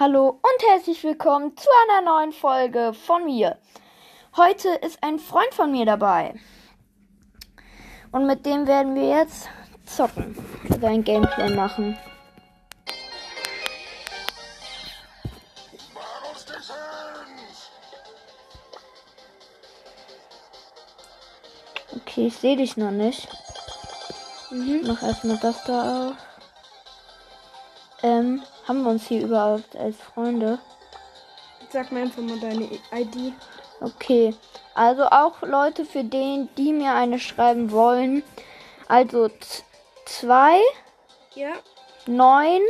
Hallo und herzlich willkommen zu einer neuen Folge von mir. Heute ist ein Freund von mir dabei. Und mit dem werden wir jetzt zocken. Also ein Gameplay machen. Okay, ich sehe dich noch nicht. Mhm. Mach erstmal das da auf. Ähm, haben wir uns hier überhaupt als Freunde? Sag mir einfach mal deine ID. Okay. Also auch Leute, für den, die mir eine schreiben wollen. Also 2, Ja. 9,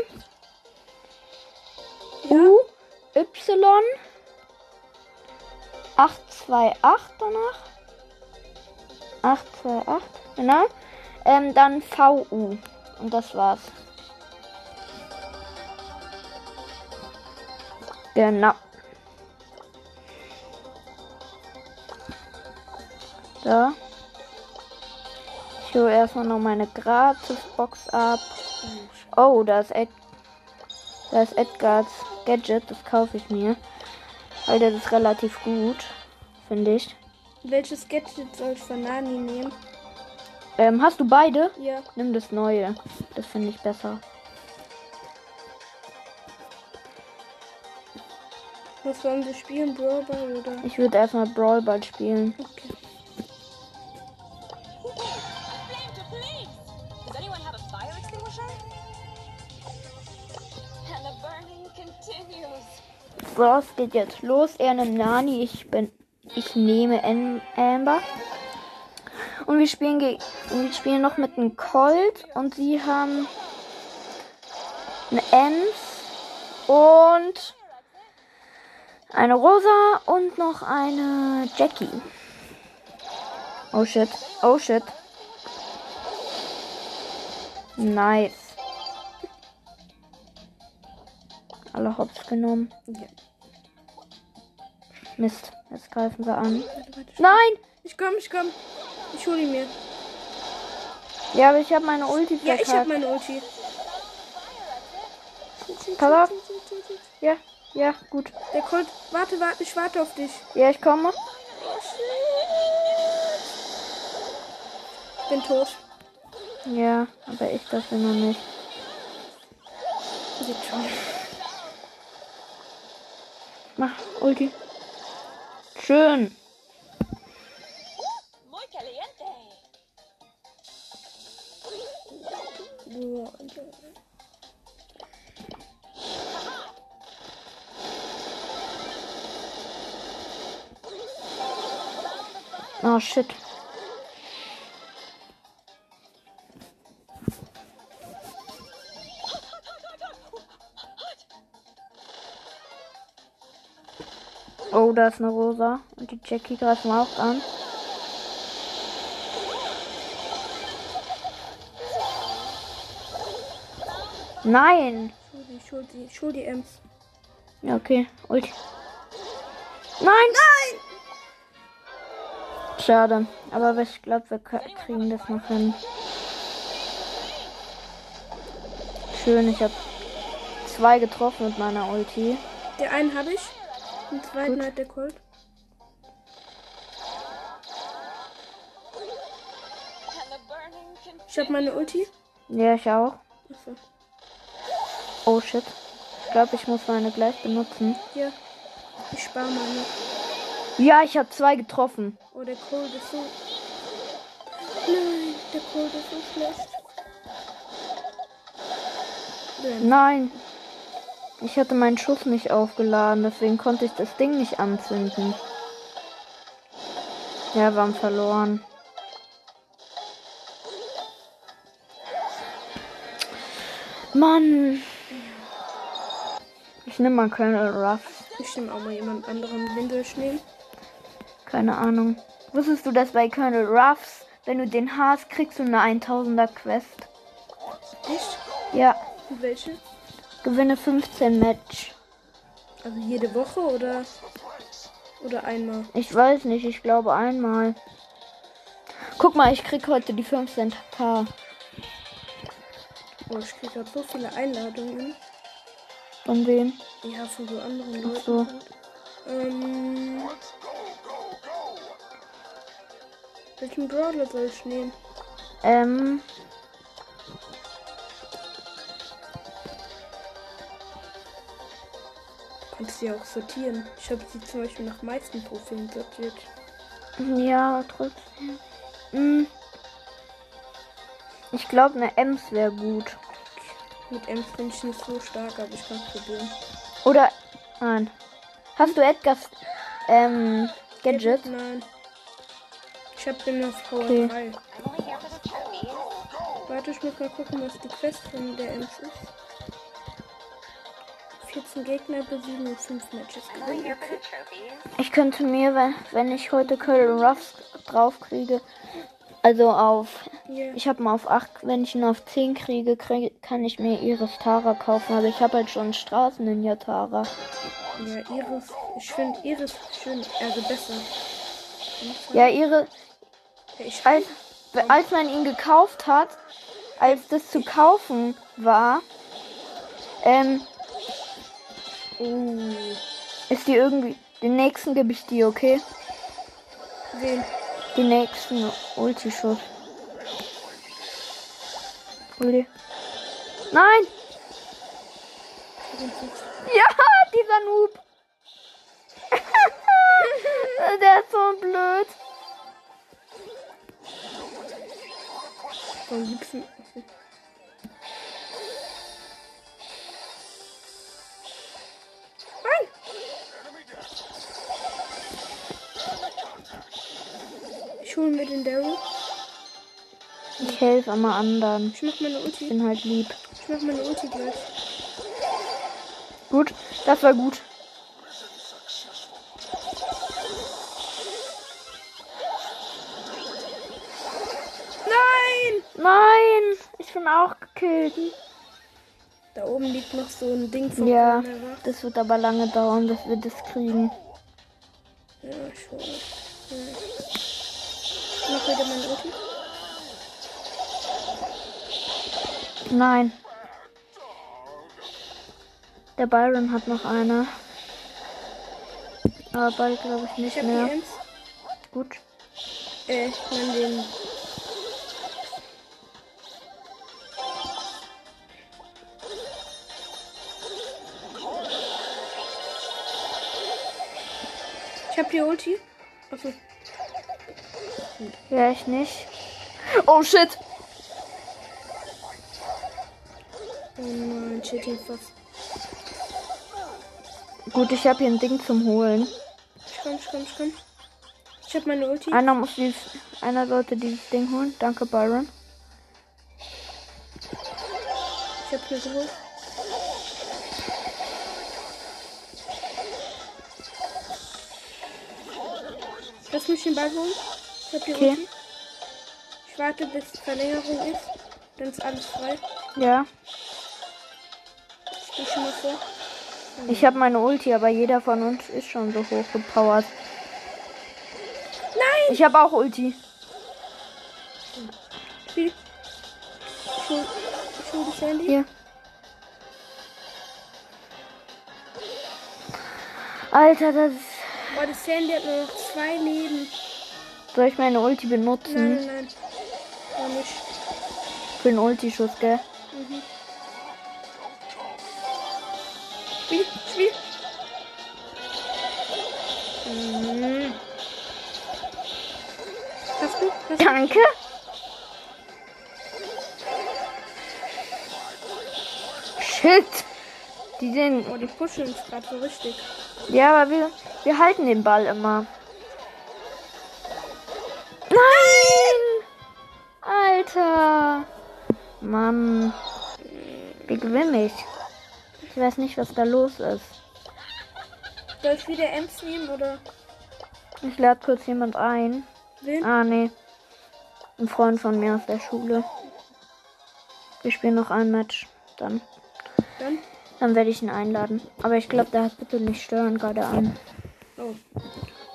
U, Y, 828 danach. 828, genau. Ähm, dann VU. Und das war's. Genau. So. Ich hole erstmal noch meine Gratis-Box ab. Oh, da ist, Ed da ist Edgars Gadget. Das kaufe ich mir. Weil das ist relativ gut. Finde ich. Welches Gadget soll ich von Nani nehmen? Ähm, hast du beide? Ja. Nimm das neue. Das finde ich besser. Was wollen wir spielen? Brawl Ball oder? Ich würde erstmal Brawl Ball spielen. Okay. Flame to police! Does anyone have a fire extinguisher? And the burning continues. So, es geht jetzt los. Er nimmt Nani. Ich bin. Ich nehme Am- Amber. Und wir spielen wir spielen noch mit einem Colt. Und sie haben eine Ems und eine Rosa und noch eine Jackie. Oh shit. Oh shit. Nice. Alle Hops genommen. Ja. Mist. Jetzt greifen sie an. Warte, warte. Nein! Ich komm, ich komm. Ich hol ihn mir. Ja, aber ich habe meine Ulti Ja, ich hab verkackt. meine Ulti. Pass auf. Ja, ja, gut. Der Colt. Warte, warte, ich warte auf dich. Ja, ich komme. Ich bin tot. Ja, aber ich dafür noch nicht. Geht schon. Mach Ulti. Schön. Da ist eine Rosa. Und die Jackie greift mal auch an. Nein. Schul die, schul die, schul die Ems. Ja, okay. Ulti. Nein! Nein! Schade. Aber ich glaube, wir kriegen das noch hin. Schön, ich habe zwei getroffen mit meiner Ulti. Der einen habe ich. Den zweiten Gut. hat der Colt. Ich habe meine Ulti. Ja, ich auch. Achso. Oh shit. Ich glaube, ich muss meine gleich benutzen. Ja. Ich spare meine. Ja, ich habe zwei getroffen. Oh, der Colt ist so. Nein, der Colt ist so schlecht. Nein. Nein. Ich hatte meinen Schuss nicht aufgeladen, deswegen konnte ich das Ding nicht anzünden. Ja, wir haben verloren. Mann. Ich nehme mal Colonel Ruff. Ich nehme auch mal jemand anderen. Wen soll ich nehmen? Keine Ahnung. Wusstest du, dass bei Colonel Ruffs, wenn du den hast, kriegst du eine 1000er Quest? Echt? Ja. Und welche? Gewinne 15 Match. Also jede Woche oder oder einmal? Ich weiß nicht, ich glaube einmal. Guck mal, ich krieg heute die 15k. Oh, ich kriege gerade so viele Einladungen. Von wem? Ja, von so anderen Ach Leuten. so. halt. Ähm. Welchen Brawler soll ich nehmen? Ähm. Ja auch sortieren. Ich habe sie zum Beispiel nach meisten Trophäen sortiert. Ja, trotzdem. Hm. Ich glaube, eine Ems wäre gut. Mit Ems bin ich nicht so stark, aber ich kann es probieren. Oder. Nein. Hast du Edgars ähm, Gadget? Nein. Ich habe den auf Power Okay. 3. I'm only here for the trophies. Warte, ich muss mal gucken, was die Quest von der Ems ist. 14 Gegner besiegen und 5 Matches gewinnen. Ich könnte mir, wenn, wenn ich heute Curl Ruffs draufkriege, also auf. Ja. Ich habe mal auf 8, wenn ich ihn auf 10 kriege, krieg, kann ich mir Iris Tara kaufen. Aber ich habe halt schon Straßen Ninja Tara. Ja, Iris. Ich finde Iris schön, also besser. Ja, ich Als, als man ihn gekauft hat, als das zu kaufen war, ähm, Oh. ist die irgendwie. Den nächsten gebe ich dir, okay? Wen? Den nächsten Ulti-Schuss. Dir. Nein! Ja, dieser Noob! Der ist so blöd. Ich hole mir den Daryl. Ich helfe immer anderen. Ich mach meine Ich Ulti. bin halt lieb. Ich mach meine Ulti gleich. Gut, das war gut. Nein! Nein! Ich bin auch gekillt. Da oben liegt noch so ein Ding von Ja, Clara. das wird aber lange dauern, bis wir das kriegen. Ja, ich hole. Ja. Ich mach wieder meine Ulti. Nein. Der Byron hat noch eine. Aber bald glaube ich Ich nicht hab mehr. Gut. Äh, ich mein den. Ich hab die Ulti. Achso. Ja, ich nicht. Oh shit! Oh nein, fast. Gut, ich habe hier ein Ding zum Holen. Ich komm, ich komm, ich komm. Ich hab meine Ulti. Einer muss dieses, einer sollte dieses Ding holen. Danke, Byron. Ich hab hier geholt. Lass mich den Ball holen. Die Okay. Ich warte, bis Verlängerung ist. Dann ist alles frei. Ja. Ich vor. Ich habe meine Ulti, aber jeder von uns ist schon so hoch gepowert. Nein! Ich habe auch Ulti. Spiel. Ich hol, ich hol das Handy. Hier. Alter, das ist... Oh, das Sandy hat nur noch zwei Leben. Soll ich meine Ulti benutzen? Nein, nein, nein. Oh, nicht. Für den Ulti-Schuss, gell? Spiel, Spiel. Mhm. Hast du? Hast du? Danke. Shit. Die sind... Oh, die pushen uns gerade so richtig. Ja, aber wir, wir halten den Ball immer. Alter! Mann. Wie gewinnen ich? Ich weiß nicht, was da los ist. Soll ich wieder Ems nehmen oder Ich lade kurz jemand ein. wen? Ah, nee. Ein Freund von mir aus der Schule. Wir spielen noch ein Match. Dann, Dann? dann werde ich ihn einladen. Aber ich glaube, der hat bitte nicht stören gerade an. Oh.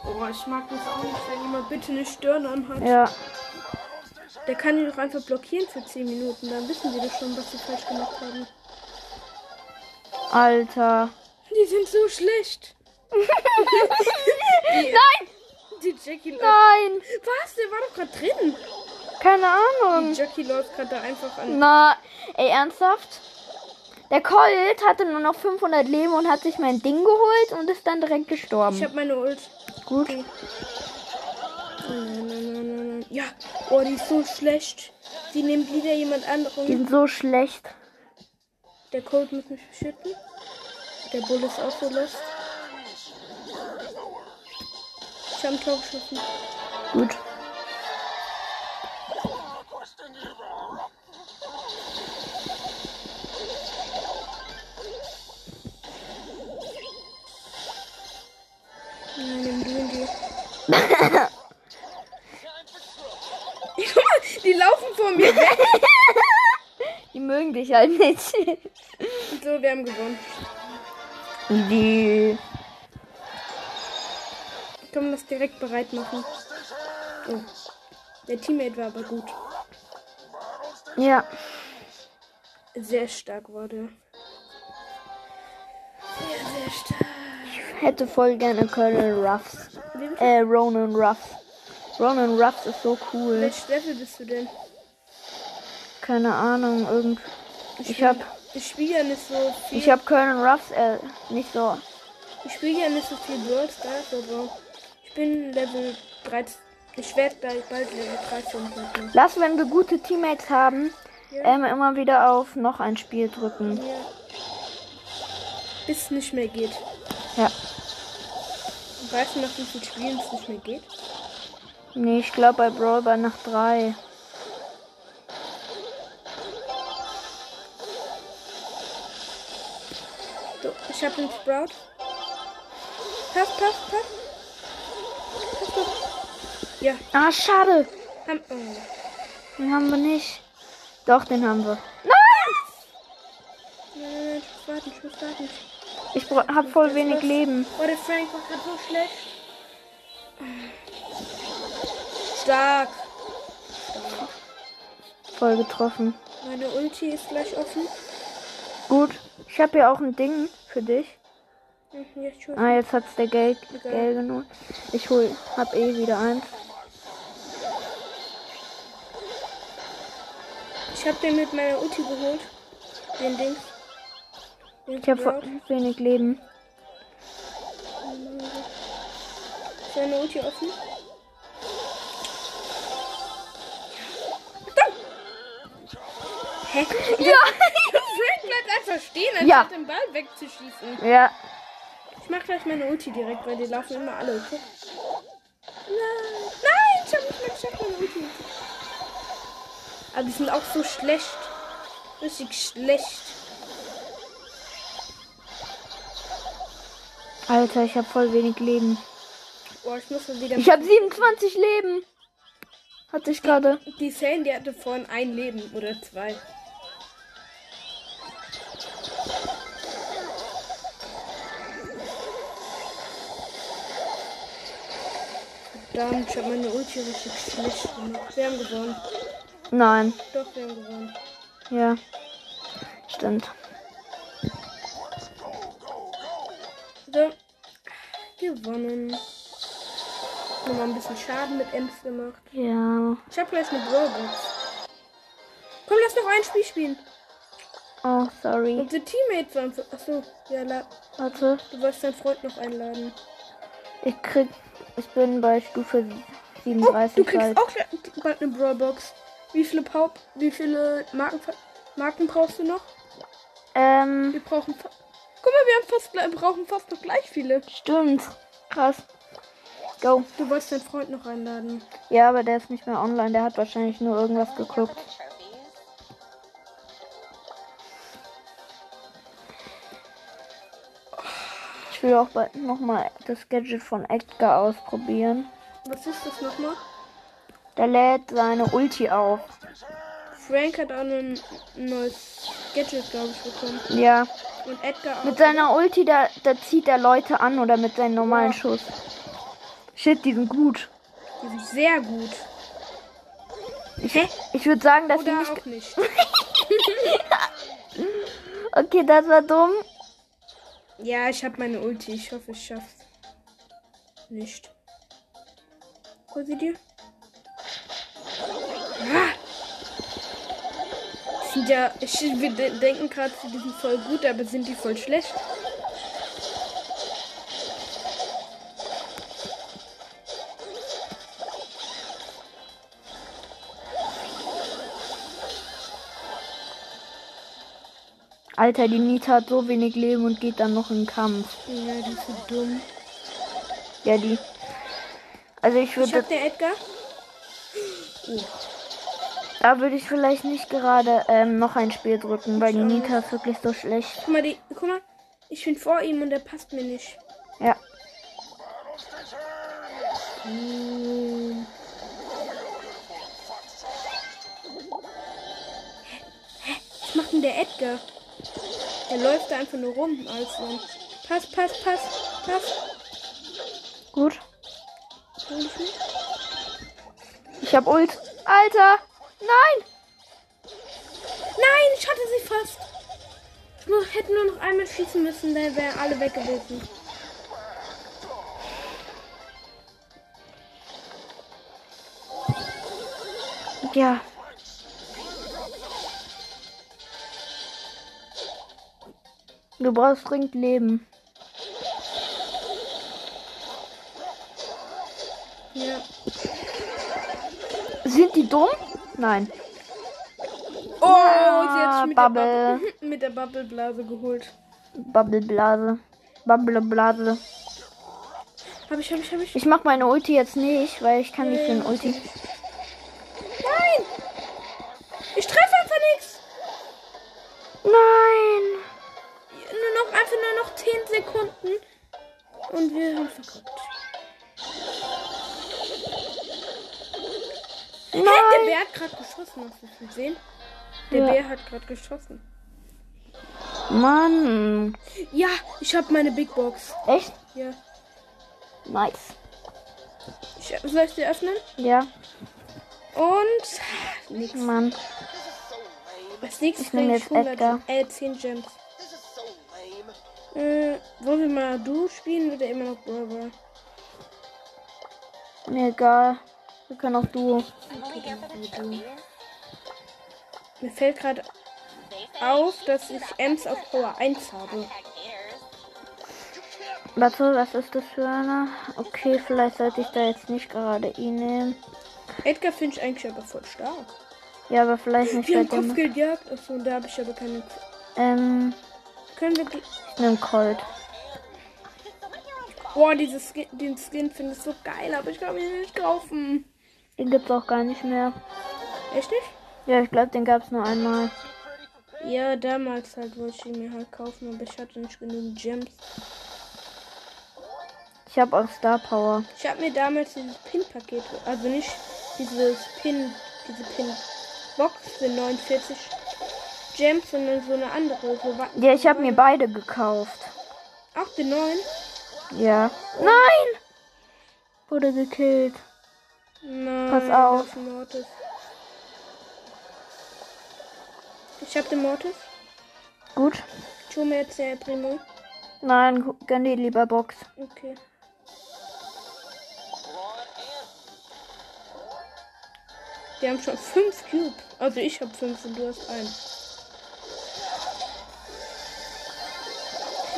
Oh, ich mag das auch nicht, wenn jemand bitte nicht stören anhat. Ja, Der kann die doch einfach blockieren für 10 Minuten. Dann wissen wir doch schon, was sie falsch gemacht haben. Alter. Die sind so schlecht. Nein! Die Jackie läuft. Nein! Was? Der war doch gerade drin. Keine Die Ahnung. Jackie läuft gerade da einfach an. Na, ey, ernsthaft? Der Colt hatte nur noch 500 Leben und hat sich mein Ding geholt und ist dann direkt Ich gestorben. hab meine Ult. Gut. Nein, nein, nein, nein, nein. Ja. Oh, die ist so schlecht. Die nimmt wieder jemand Die anderen. sind so schlecht. Der Colt muss mich beschützen. Der Bull ist auch so lost. Ich hab ein Tor geschossen. Gut. Nein, nimm du ihn dir. Guck mal, die laufen vor mir weg. Die mögen dich halt nicht. So, wir haben gewonnen. Die. Können das direkt bereit machen? Oh. Der Teammate war aber gut. Ja. Sehr stark war der. Sehr, sehr stark. Hätte voll gerne Colonel Ruffs. Äh, Ronan Ruffs. Ronan Ruffs ist so cool. Welches Level bist du denn? Keine Ahnung, irgend. Ich hab. Ich spiele ja nicht so viel. Ich hab Colonel Ruffs äh, nicht so. Ich spiele ja nicht so viel Brawl Stars, aber ich bin Level 13. Ich werde gleich bald Level 13 machen. Lass, wenn wir gute Teammates haben, Ja. ähm, immer wieder auf noch ein Spiel drücken. Ja. Bis es nicht mehr geht. Ja. Weißt du, nach wie vielen Spielen es nicht mehr geht? Nee, ich glaube bei Brawl Ball nach drei. So, ich habe den Sprout. Pass, pass, pass. Ja, Ah, schade. haben, oh. Den haben wir nicht. Doch, den haben wir. Nein! Nein, nein, nein, ich muss warten, ich muss warten. Ich hab voll wenig Leben. Oh, der Frank war gerade so schlecht. Stark. Voll getroffen. Meine Ulti ist gleich offen. Gut. Ich habe hier auch ein Ding für dich. Mhm, Jetzt. Ah, jetzt hat's der Gel, Egal. Gel genommen. Ich hol, hab eh wieder eins. Ich habe den mit meiner Ulti geholt. Den Ding. Den Ich voll wenig Leben. Ist deine Ulti offen? Hä? Ja! Frank bleibt einfach stehen, anstatt Ja. den Ball wegzuschießen. ja. Ich mach gleich meine Ulti direkt, weil die laufen immer alle. Okay? Nein! Nein! Ich hab nicht mehr geschafft, meine Ulti. Aber die sind auch so schlecht. Richtig schlecht. Alter, ich hab voll wenig Leben. Boah, ich muss wieder. Ich hab 27 Leben. Hatte ich gerade. Die Sane, die hatte vorhin ein Leben oder zwei. Verdammt, ich habe meine Ulti richtig schlecht gemacht. Wir haben gewonnen. Nein. Doch, wir haben gewonnen. Ja. Stimmt. So. Gewonnen. Nochmal ein bisschen Schaden mit Ems gemacht. Ja. Ich habe gleich eine Brawlbox. Komm, lass noch ein Spiel spielen. Oh, sorry. Unsere Teammates waren so. Achso, ja, la, Warte. du wolltest deinen Freund noch einladen. Ich krieg. Ich bin bei Stufe Oh, 37 du kriegst halt. auch bald eine Brawlbox. Wie viele Pau wie viele Marken, Marken brauchst du noch? Ähm, Wir brauchen Guck mal, wir haben fast brauchen fast noch gleich viele. stimmt. Krass. Go. Du wolltest deinen Freund noch einladen. Ja, aber der ist nicht mehr online. Der hat wahrscheinlich nur irgendwas geguckt. Will auch bald nochmal das Gadget von Edgar ausprobieren. Was ist das nochmal? Der lädt seine Ulti auf. Frank hat auch ein neues Gadget, glaube ich, bekommen. Ja. Und Edgar auch. Mit seiner Ulti, da, da zieht er Leute an oder mit seinem normalen Ja. Schuss. Shit, die sind gut. Die sind sehr gut. Ich, ich würde sagen, dass die Oder nicht. auch nicht. Okay, das war dumm. Ja, ich habe meine Ulti. Ich hoffe, ich schaff's. Nicht. Hol sie dir. Ja, ich, wir de- denken gerade, die sind voll gut, aber sind die voll schlecht? Alter, die Nita hat so wenig Leben und geht dann noch in den Kampf. Ja, die ist so dumm. Ja, die. Also ich Ich würde, hab der Edgar. da würde ich vielleicht nicht gerade ähm, noch ein Spiel drücken, weil die Nita ist wirklich so schlecht. Guck mal, die, guck mal, ich bin vor ihm und der passt mir nicht. Ja. Hm. Hä? Was macht denn der Edgar? Der läuft da einfach nur rum als so. Pass, pass, pass, pass. Gut. Ich hab Ult. Alter! Nein! Nein, ich hatte sie fast. Ich nur, hätte nur noch einmal schießen müssen, dann wären alle weg gewesen. Ja. Du brauchst dringend Leben. Ja. Sind die dumm? Nein. Oh, sie hat sich mit Bubble. der, Bubble, mit der Bubbleblase geholt. Bubbleblase. Bubbleblase. Hab ich, hab ich, hab ich. Ich mach meine Ulti jetzt nicht, weil ich kann die für ein Ulti. Der Ja. Bär hat gerade geschossen. Mann! Ja, ich habe meine Big Box. Echt? Ja. Nice. Ich, soll ich sie öffnen? Ja, Und. Nix. Mann. Als nächstes Ich nehm krieg jetzt Edgar. Äh, 10 Gems. Äh, wollen wir mal du spielen oder immer noch Brawl? Mir egal. Wir können auch Duo. Mir fällt gerade auf, dass ich Ems auf Power 1 habe. Warte, was ist das für einer? Okay, vielleicht sollte ich da jetzt nicht gerade ihn nehmen. Edgar finde ich eigentlich aber voll stark. Ja, aber vielleicht nicht bei dem. Kopfgeldjagd. Achso, da habe ich aber keine. Ähm, Können wir. ich nehme Colt. Boah, dieses Skin, den Skin finde ich so geil, aber ich kann ihn nicht kaufen. Den gibt's auch gar nicht mehr. Echt nicht? Ja, ich glaube, den gab's nur einmal. Ja, damals halt wollte ich ihn mir halt kaufen, aber ich hatte nicht genug Gems. Ich habe auch Star Power. Ich habe mir damals dieses Pin-Paket, also nicht dieses Pin, diese Pin-Box für 49 Gems, sondern so eine andere. So Ja, ich habe mir beide gekauft. Auch den neuen? Ja. Nein! Wurde gekillt. Nein. Pass auf. Ich habe den Mortis. Gut. Ich hole mir jetzt der Primo. Nein, gönn dir lieber Box. Okay. Wir haben schon fünf Cube. Also ich habe fünf und du hast einen.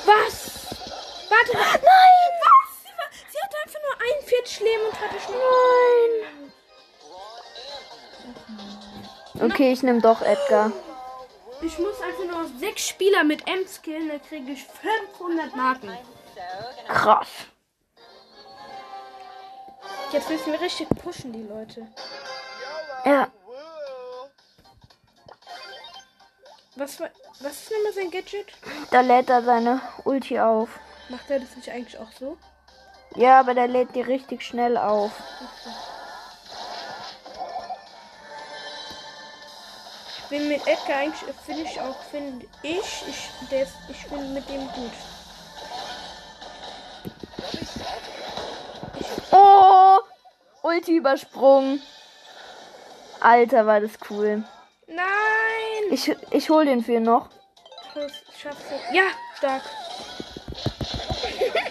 Was? Warte. Nein! Was? Sie, war, sie hatte einfach nur 41 Leben und hatte schon. Nein! Okay, ich nehme doch Edgar. Ich muss einfach nur noch sechs Spieler mit M skillen, dann kriege ich 500 Marken. Krass. Jetzt müssen wir richtig pushen, die Leute. Ja. Was, war, was ist nochmal sein Gadget? Da lädt er seine Ulti auf. Macht er das nicht eigentlich auch so? Ja, aber der lädt die richtig schnell auf. Ich bin mit Edgar eigentlich, finde ich auch, finde ich, ich, der, ich bin mit dem gut. Oh! Ulti übersprungen. Alter, war das cool. Nein! Ich, ich hol den für noch. Ich schaff's. Ja, stark. ja.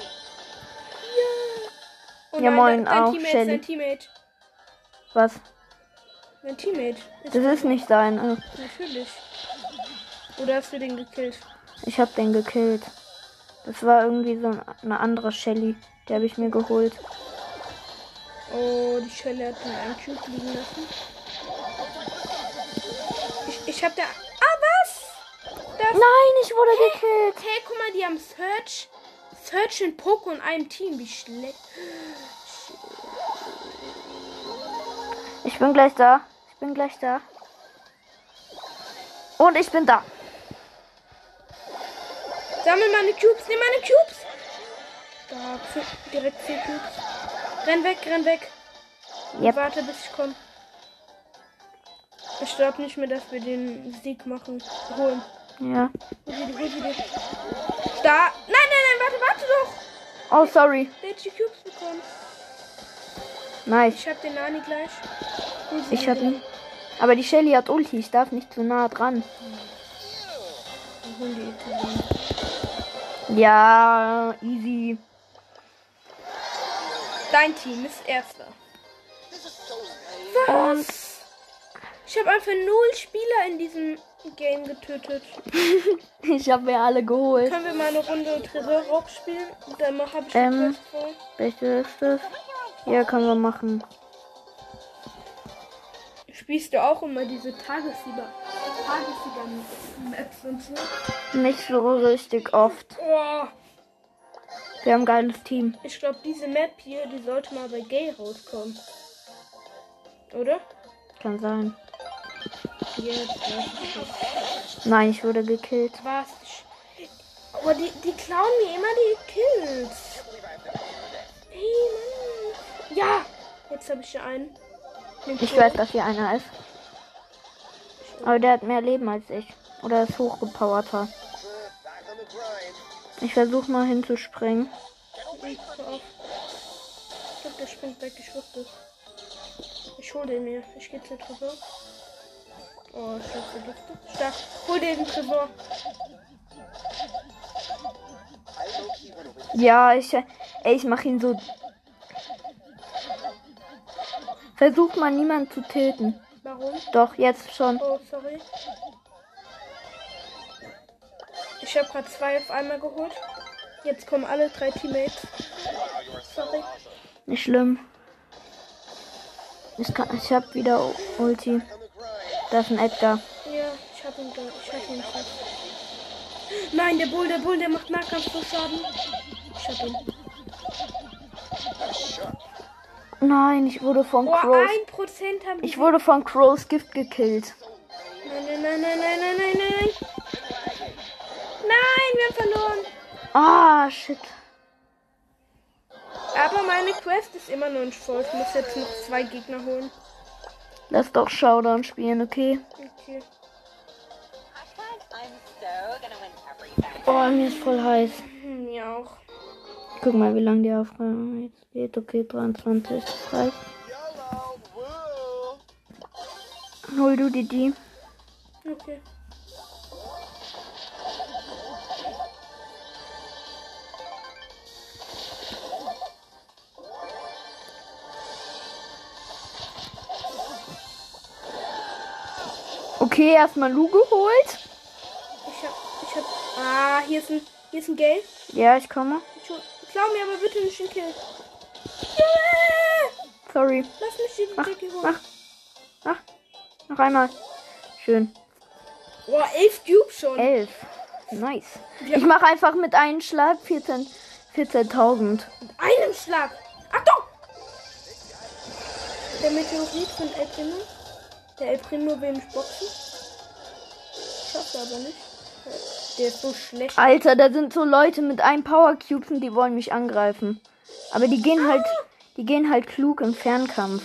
Oh ja, nein, moin, dein, dein auch. Teammate, Shelly. Was? Dein Teammate. Ist Das ist nicht sein. Natürlich. Oder hast du den gekillt? Ich hab den gekillt. Das war irgendwie so ein- eine andere Shelly. Die habe ich mir geholt. Oh, die Schelle hat in einem Cube liegen lassen. Ich, ich hab da. Ah, was? Das. Nein, ich wurde gekillt. Hey, guck mal, die haben Search. Search und Poco in einem Team. Wie schlecht. Ich bin gleich da. Ich bin gleich da. Und ich bin da. Sammel meine Cubes, nimm meine Cubes. Da, direkt vier Cubes. Renn weg, renn weg. Yep. Warte, bis ich komme. Ich glaube nicht mehr, dass wir den Sieg machen. Holen. Ja. Da. Nein, nein, nein, warte, warte doch. Oh, sorry. Der hat die Cubes bekommen. Nice. Ich hab den Nani gleich. Ich hab ihn. Aber die Shelly hat Ulti. Ich darf nicht zu nah dran. Ja, easy. Dein Team ist erster. Und Ich habe einfach null Spieler in diesem Game getötet. ich habe mir alle geholt. Können wir mal eine Runde Tresorraub spielen? Dann habe ich Ähm. Welche ist das? Ja, können wir machen. Spielst du auch immer diese Tagessieger? Tagessieger-Maps und so? Nicht so richtig oft. Oh, Wir haben ein geiles Team. ich glaube, diese Map hier, die sollte mal bei Gay rauskommen. Oder? Kann sein. Jetzt. Nein, ich wurde gekillt. Was? Aber die, die klauen mir immer die Kills. Hey, Mann. Ja! Jetzt habe ich hier einen. Ich weiß, dass hier einer ist. Aber der hat mehr Leben als ich. Oder ist hochgepowerter. Ich versuche mal hinzuspringen. Ich glaube, der springt weg. Ich wusste. Ich hol den mir. Ich geh zum Tresor. Oh, ich hab vergiftet. Stark. Hol den Tresor. Ja, ich, ey, ich mache ihn so. Versuch mal niemand zu töten. Warum? Doch, jetzt schon. Oh, sorry. Ich habe gerade zwei auf einmal geholt. Jetzt kommen alle drei Teammates. Sorry. Nicht schlimm. Ich, kann, ich hab wieder Ulti. Da ist ein Edgar. Ja, ich hab ihn da. Ich hab ihn fast. Nein, der Bull, der Bull, der macht Nahkampf so Schaden. Ich hab ihn. Nein, ich wurde von Oh, Crows. ein Prozent haben Ich wurde von Crows Gift gekillt. Nein, nein, nein, nein, nein, nein, nein, nein. Nein, wir haben verloren. Ah, shit. Aber meine Quest ist immer noch nicht voll. Ich muss jetzt noch zwei Gegner holen. Lass doch Showdown spielen, okay? Okay. I'm so gonna win every battle. Oh, mir ist voll heiß. Mir auch. Guck mal, wie lange die Aufnahme jetzt geht. Okay, 23. Das reicht. Hol du die die. Okay. Okay, erstmal Lu geholt. Ich hab, ich hab. Ah, hier ist ein, hier ist ein Gay. Ja, ich komme. Ich Klau mir aber bitte nicht den Kill. Yeah! Sorry. Lass mich den Mach, Jackie holen. mach. Mach. Noch einmal. Schön. Boah, elf Cubes schon. Elf. Nice. Ja. Ich mache einfach mit einem Schlag 14 14.000. Mit einem Schlag. Achtung! Der Meteorit von El Primo. Der El Primo will mich boxen. Schafft er aber nicht. Der ist so schlecht. Alter, da sind so Leute mit einem Power Cubes und die wollen mich angreifen. Aber die gehen halt, die gehen halt klug im Fernkampf.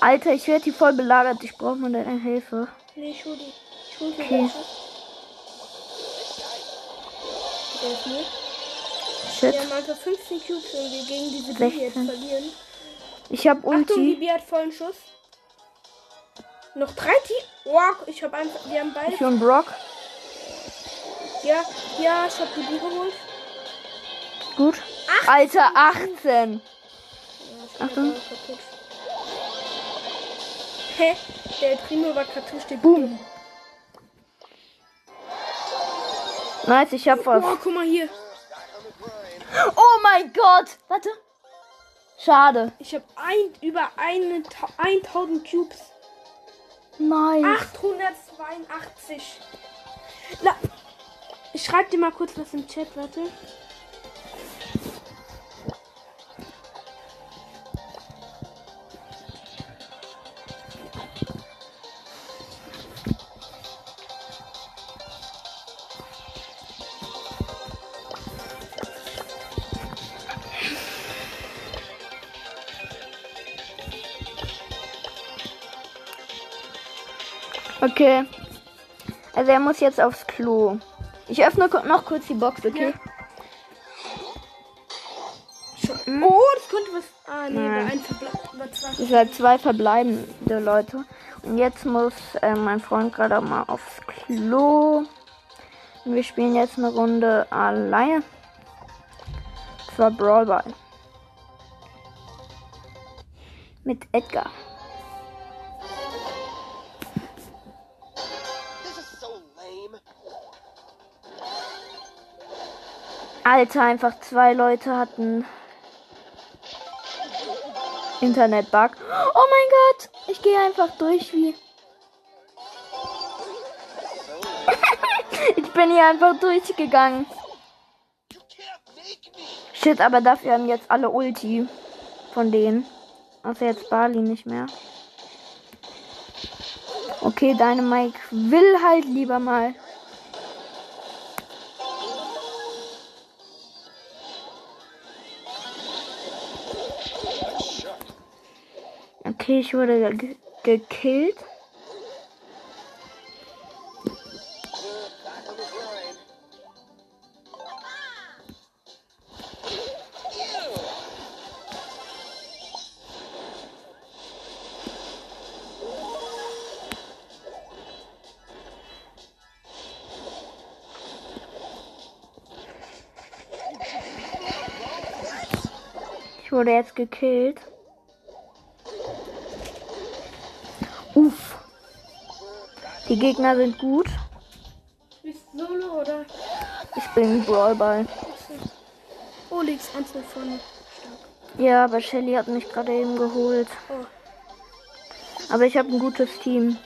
Alter, ich werde hier voll belagert. Ich brauche mal deine Hilfe. Nee, ich hol die. Ich hol die Okay. Shit. Wir haben einfach 15 Cubes und wir gegen diese B jetzt 16. verlieren. Ich habe Achtung, die Ulti. B hat vollen Schuss. Noch drei Team. Wow, ich habe einfach. Wir haben beide. Ich und Brock. Ja, ja, ich habe die B geholt. gut. Alter, 18. Achtung. Aber kaputt. Hä? Der Primo war kaputt. Steht Boom. Nice, ich hab was. Oh, guck mal hier. Oh mein Gott. Warte. Schade. Ich habe ein, über eine, Ta- 1000 Cubes. Nice. 882. Na, ich schreibe dir mal kurz was im Chat, warte. Okay. Also er muss jetzt aufs Klo. Ich öffne noch kurz die Box, okay? Schon. Oh, das könnte was. Ah, nee, Nein. ein Verbleib. Es sind zwei verbleibende Leute. Und jetzt muss äh, mein Freund gerade mal aufs Klo. Und wir spielen jetzt eine Runde alleine. Das war Brawl Ball. Mit Edgar. Alter, einfach zwei Leute hatten Internetbug. Oh mein Gott, ich gehe einfach durch wie. ich bin hier einfach durchgegangen. Shit, aber dafür haben jetzt alle Ulti von denen. Außer jetzt Bali nicht mehr. Okay, deine Mike will halt lieber mal. Okay, ich wurde ge gekillt. Ich wurde jetzt gekillt. Die Gegner sind gut. Bist du Solo oder? Ich bin Brawlball. Oh, liegst einzeln von. Ja, aber Shelly hat mich gerade eben geholt. Oh. Aber ich habe ein gutes Team.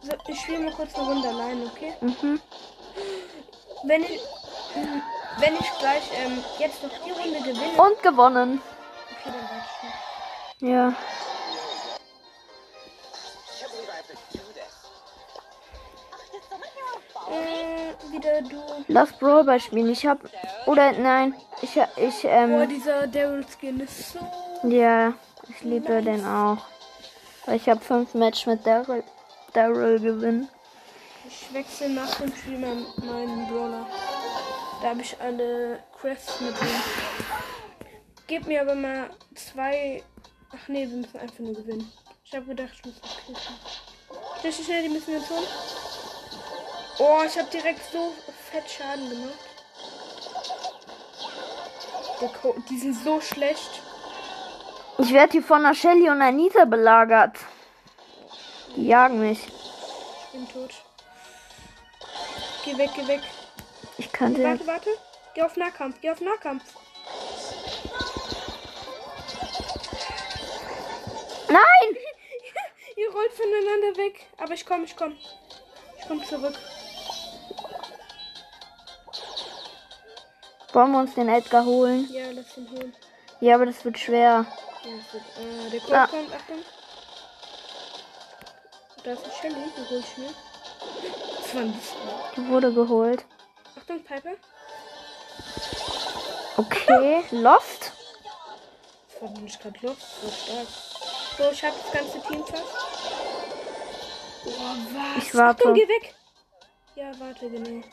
So, ich spiele mal kurz eine Runde allein, okay? Mhm. Wenn ich. Wenn ich gleich ähm, jetzt noch die Runde gewinne. Und gewonnen. Okay, dann warte ich noch. Ja. Lass Brawlball spielen. Ich hab. Oder nein. Ich, ich, ähm. dieser Daryl Skin ist so. Ja. Ich liebe den auch. Weil Ich habe fünf Match mit Daryl Daryl gewinnen. Ich wechsle nach dem Spiel meinen, meinen Brawler. Da habe ich alle Quests mit drin. Gib mir aber mal zwei. Ach nee, wir müssen einfach nur gewinnen. Ich habe gedacht, ich muss noch klicken. Schnell, schnell, die müssen wir holen. Oh, ich habe direkt so fett Schaden gemacht. Die sind so schlecht. Ich werde hier von der Shelly und Anita belagert. Die jagen mich. Ich bin tot. Geh weg, geh weg. Ich könnte. Warte, warte. Geh auf Nahkampf, geh auf Nahkampf. Nein! Ihr rollt voneinander weg. Aber ich komm, ich komm. Ich komm zurück. Wollen wir uns den Edgar holen? Ja, lass ihn holen. Ja, aber das wird schwer. Ja, es wird, äh, der Code Ah. kommt, Achtung. Da ist ein Shelly, die hol ich mir. Das war bisschen. Die wurde geholt. Achtung, Piper. Okay, Lost. Das war nicht gerade los. Das war stark. So, ich hab das ganze Team fast. Boah, was? Ich warte. Achtung, geh weg. Ja, warte, genau.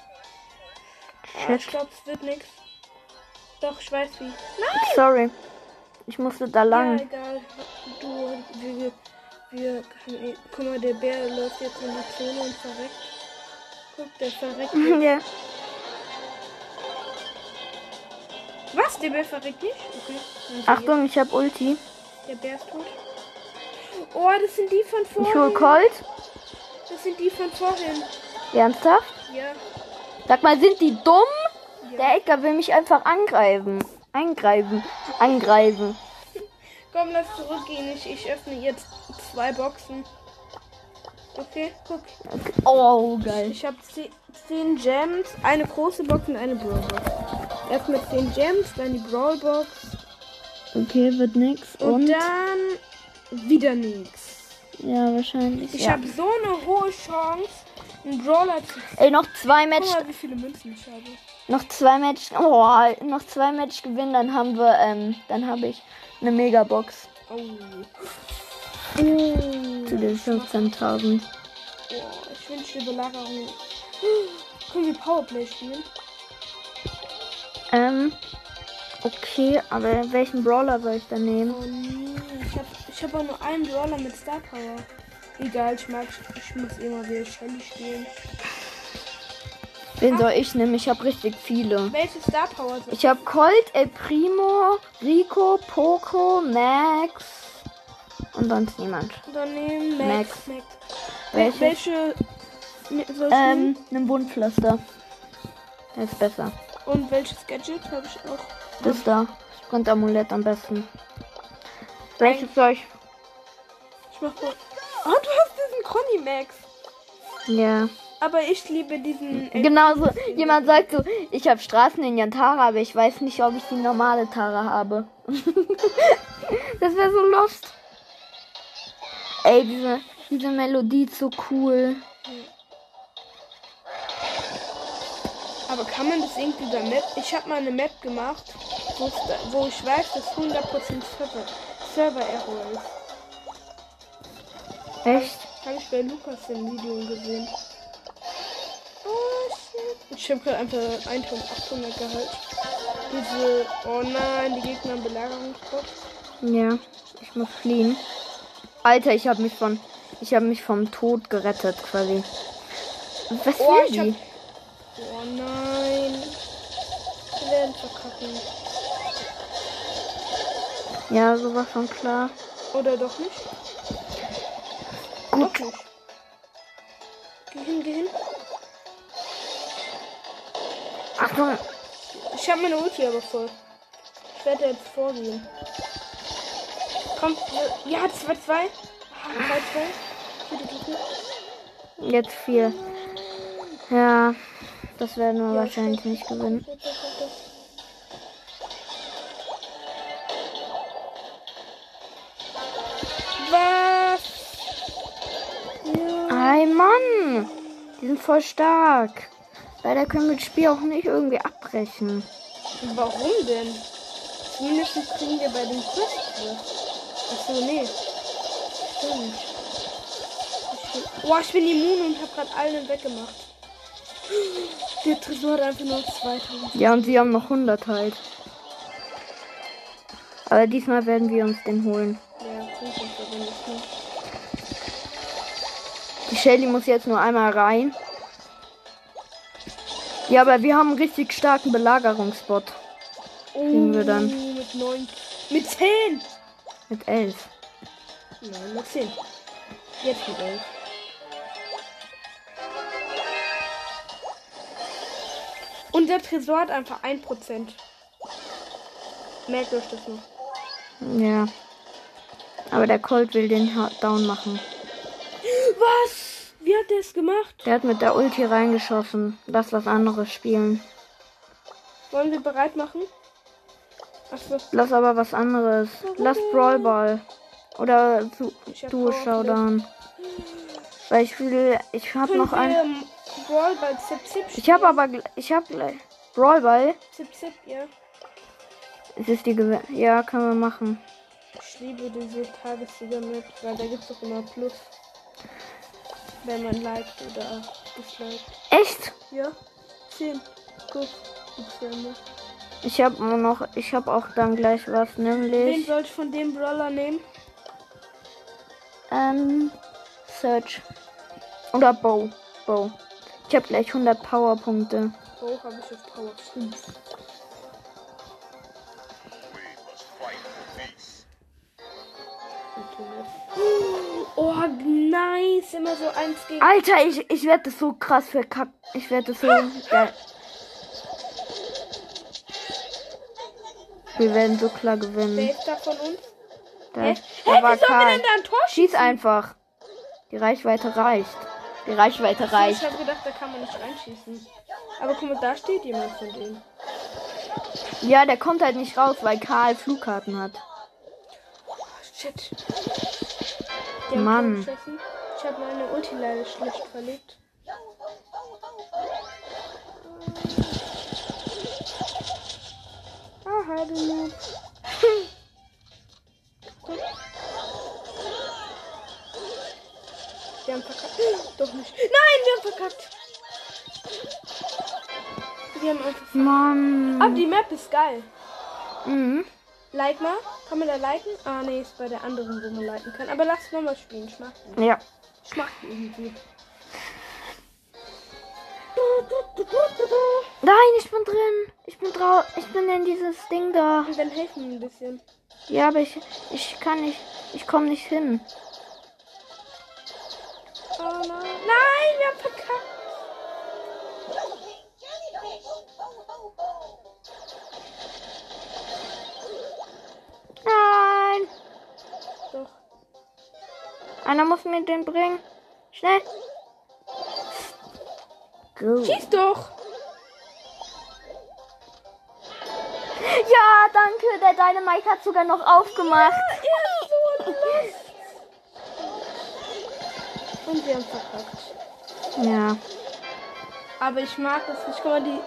Ah, ich glaub, es wird nix. Doch, ich weiß wie. Nein! Sorry. Ich musste da Ja, lang. egal. Du, wir, wir, wir guck mal, der Bär läuft jetzt in die Zone und verreckt. Guck, der verreckt. Ja. Was? Der Bär verreckt nicht? Okay. Achtung, ich hab Ulti. Der Bär ist tot. Oh, das sind die von Ich hol vorhin. Colt. Das sind die von vorhin. Ernsthaft? Ja. Sag mal, sind die dumm? Der Edgar will mich einfach angreifen. Eingreifen. Angreifen. Komm, lass zurückgehen. Ich, ich öffne jetzt zwei Boxen. Okay, guck. Oh, geil. Ich habe 10 Gems, eine große Box und eine Brawl Box. Erst mit 10 Gems, dann die Brawl Box Okay, wird nix. und, Und? dann wieder nichts. Ja, wahrscheinlich. Ich ja. habe so eine hohe Chance, einen Brawler zu Ey, noch zwei Match. Guck mal, wie viele Münzen ich habe. Noch zwei Match. Oh, noch zwei Match gewinnen, dann haben wir, ähm, dann habe ich eine Megabox Oh. zu den 15.000. Boah, ich wünsche die Belagerung. Können wir Powerplay spielen? Ähm, okay, aber welchen Brawler soll ich dann nehmen? Oh nee, ich habe ich hab auch nur einen Brawler mit Star Power. Egal, ich mag, ich muss immer wieder Shelly spielen. Wen soll ich nehmen? Ich habe richtig viele. Welche Star Power soll Ich habe Colt, El Primo, Rico, Poco, Max und sonst niemand. Dann nehmen Max. Max. Welche? Welche? ne- soll ich? Ähm, einen Wundpflaster. Der ist besser. Und welches Gadget habe ich auch? Das da. Sprint Amulett am besten. Welches soll ich? Ich mach wohl. Oh, du hast diesen Conny Max. Ja. Aber ich liebe diesen. Genauso. Jemand sagt so, ich habe Straßen in Tara, aber ich weiß nicht, ob ich die normale Tara habe. das wäre so lost. Ey, diese, diese Melodie ist so cool. Aber kann man das irgendwie bei Map? Ich habe mal eine Map gemacht, wo, wo ich weiß, dass 100% Server, Server Error ist. Echt? Habe ich bei Lukas im Video gesehen. Ich habe gerade einfach 1800 Gehalt. Diese. Oh nein, die Gegner haben Belagerungsbox. Ja. Ich muss fliehen. Alter, ich habe mich von, ich habe mich vom Tod gerettet quasi. Was Oh, will ich hab- die? Oh nein. Wir werden verkacken. Ja, sowas schon klar. Oder doch nicht? Gut. Doch nicht. Geh hin, geh hin. Achtung. Ich habe meine Ulti aber voll. Ich werde jetzt vorgehen. Komm, ja, 2-2. 3-2. Bitte, bitte. Jetzt vier. Ja, das werden wir Ja, wahrscheinlich stimmt. nicht gewinnen. Was? Ja. Ei, Mann! Die sind voll stark. Leider können wir das Spiel auch nicht irgendwie abbrechen. Warum denn? Zumindest kriegen wir bei den Quests was. Achso, nee. Stimmt. Ich bin, oh, ich bin immun und hab grad allen weggemacht. Der Tresor hat einfach nur 2000. Ja, und sie haben noch 100 halt. Aber diesmal werden wir uns den holen. Ja, 5 und so, wenn das nicht. Die Shelly muss jetzt nur einmal rein. Ja, aber wir haben einen richtig starken Belagerungsbot. Kriegen wir dann. Oh, Mit 9. Mit 10! Mit 11. Nein, mit 10. Jetzt mit 11. Unser Tresor hat einfach 1%. Merkt euch das noch. Ja. Aber der Colt will den down machen. Was? Wie hat der es gemacht? Der hat mit der Ulti reingeschossen. Lass was anderes spielen. Wollen wir bereit machen? Achso, Lass aber was anderes. Lass Brawl Ball. Oder du, Duo. Showdown. Weil ich will. Ich hab noch ein. ein. Brawl bei Zip Zip Ich hab aber. Ich hab gleich. Brawl Ball. Zip Zip, ja. Es ist die Gewinn. Ja, können wir machen. Ich liebe diese Tagessieger-Map, weil da gibt es doch immer Plus. Wenn man liked oder disliked. Echt? Ja, 10. Gut. Gibt's ja immer. Ich hab nur noch. Ich hab auch dann gleich was, Wen nämlich. soll ich von dem Brawler nehmen? Ähm. Search. Oder Bow. Bow. Ich hab gleich 100 Powerpunkte. Oh, habe ich auf Power 5. Oh, nice. Immer so eins gegen. Alter, ich, ich werde das so krass verkackt. Ich werde das so geil. Wir werden so klar Wer gewinnen. ist da von uns? Da, Hä? da Hä, war ein Tor Schieß einfach. Die Reichweite reicht. Die Reichweite Ich reicht. habe gedacht, da kann man nicht reinschießen. Aber guck mal, da steht jemand von denen. Ja, der kommt halt nicht raus, weil Karl Flugkarten hat. Shit. Haben Mann. Ich habe meine Ulti leider schlecht verlegt. Aha, du Noob. Wir haben verkackt. Doch nicht. Nein, wir haben verkackt. Wir haben einfach. Mann. Aber die Map ist geil. Mhm. Like mal. Kann man da liken? Ah, nee, ist bei der anderen, wo man liken kann. Aber lass nochmal spielen. Ich mag den. Ja. Ich mag den irgendwie. Nein, ich bin drin. Ich bin drau. Ich bin in dieses Ding da. Und dann helfen wir ein bisschen. Ja, aber ich, ich kann nicht. Ich komme nicht hin. Oh nein. Nein, wir haben verkackt. Nein. Doch. Einer muss mir den bringen. Schnell. Gut. Schieß doch. Ja, danke. Der Dynamite hat sogar noch aufgemacht. Ja, so los. Und wir haben verkackt. Ja. Aber ich mag das nicht. Guck mal, die,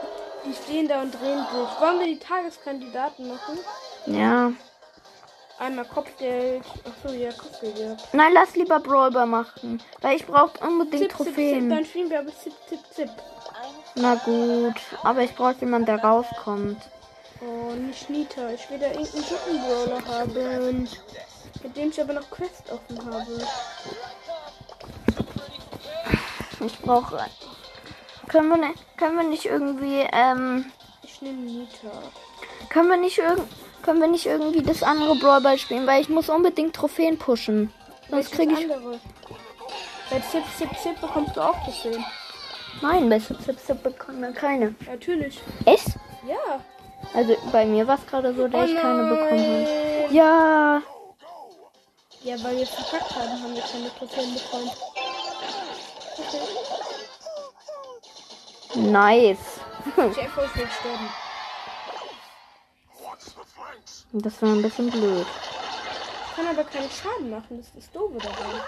die stehen da und drehen sich. Wollen wir die Tageskandidaten machen? Ja. Einmal Kopfgeld. Achso, ja, Kopfgeld, ja. Nein, lass lieber Brawler machen. Weil ich brauche unbedingt Zip, zip, zip. Trophäen. Dann spielen wir aber zip, zip, zip. Na gut. Aber ich brauche jemanden, der rauskommt. Oh, nicht Nita. Ich will da irgendeinen guten Brawler haben. Mit dem ich aber noch Quest offen habe. Ich brauche. Können wir, ne, können wir nicht irgendwie, ähm, Ich nehme Nita. können wir nicht irgend, können wir nicht irgendwie das andere Brawlball spielen, weil ich muss unbedingt Trophäen pushen. Sonst kriege ich. andere? Bei Zip, Zip, Zip bekommst du auch Trophäen. Nein, bei Zip Zip Zip bekommen wir keine. Natürlich. Echt? Ja. Also bei mir war es gerade so, dass Oh ich keine bekommen habe. Ja. Ja, weil wir verkackt haben, haben wir keine Trophäen bekommen. Okay. Nice. Jeff, ich will sterben. Das war ein bisschen blöd. Kann aber keinen Schaden machen, das ist das Doofe dabei.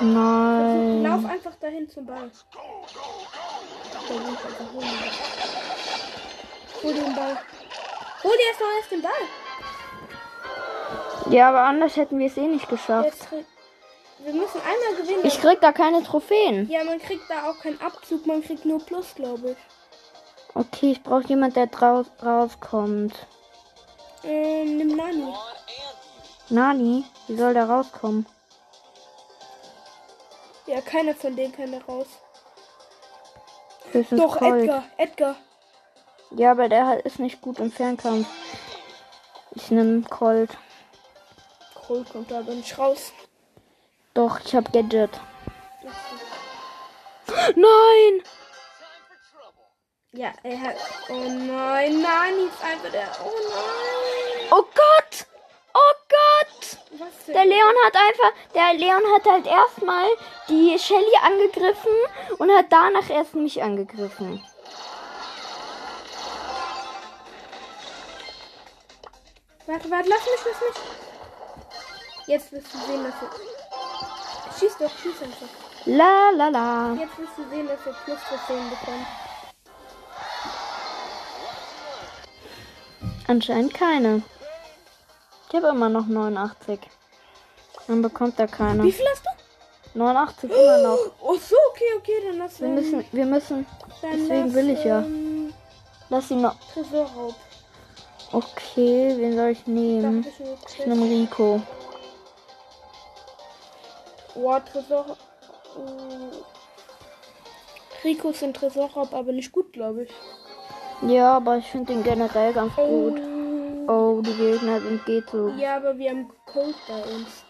Nein. Lauf einfach dahin zum Ball. Hol den Ball. Hol dir erst noch erst den Ball. Ja, aber anders hätten wir es eh nicht geschafft. Wir müssen einmal gewinnen. Ich krieg da keine Trophäen. ja, man kriegt da auch keinen Abzug, man kriegt nur Plus, glaube ich. Okay, ich brauche jemand, der draus rauskommt. Ähm, nimm Nani. Nani, wie soll der rauskommen? Ja, keiner von denen kann da raus. Höchstens Doch, Colt. Edgar, Edgar. Ja, aber der halt ist nicht gut im Fernkampf. Ich nehme Colt. Cole kommt da aber nicht raus. Doch, ich hab Gadget. Nein! Ja, er hat. Oh nein, Nani ist einfach der. Oh nein. Oh Gott! Oh Gott! Der Leon hat einfach, der Leon hat halt erstmal die Shelly angegriffen und hat danach erst mich angegriffen. Warte, warte, lass mich, lass mich. Jetzt wirst du sehen, dass er. Schieß doch, schieß einfach. La la la. Jetzt wirst du sehen, dass er plus Trophäen bekommt. Anscheinend keine. Ich habe immer noch 89. Dann bekommt er keine. Wie viel hast du? 89 immer noch. Oh, so, okay, okay, dann lass Wir müssen, wir müssen. deswegen will ich ja. Ähm, Lass ihn noch. Tresorraub. Okay, wen soll ich nehmen? Ich nehme Rico. Oh, Tresor. Oh. Rico ist ein Tresorraub, aber nicht gut, glaube ich. Ja, aber ich finde ihn generell ganz Oh, gut. Oh, die Gegner sind geht so. Ja, aber wir haben Cold bei uns.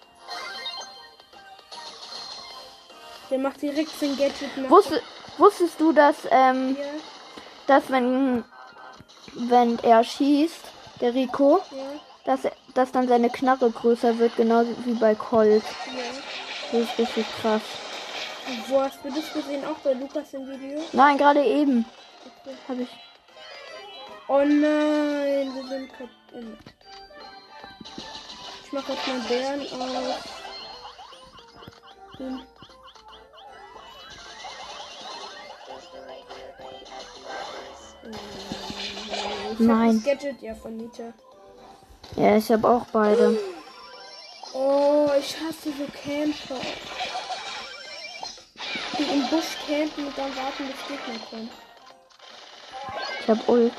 Der macht direkt sein Gadget nach. Wusste, wusstest du, dass, ähm, Ja, dass wenn, wenn er schießt, der Rico, ja, dass, dass dann seine Knarre größer wird, genauso wie bei Colt. ja. Das ist richtig krass. Wo hast du das gesehen? Auch bei Lukas im Video? Nein, gerade eben. Habe ich. Oh nein, wir sind kaputt. Ich mache jetzt mal Bären auf. Hm. Ich hab Nein. Das Gadget ja von Nita. Ja, ich habe auch beide. Oh, ich hasse so Camper. Die im Busch campen und dann warten, bis Gegner kommen. Ich habe Ult.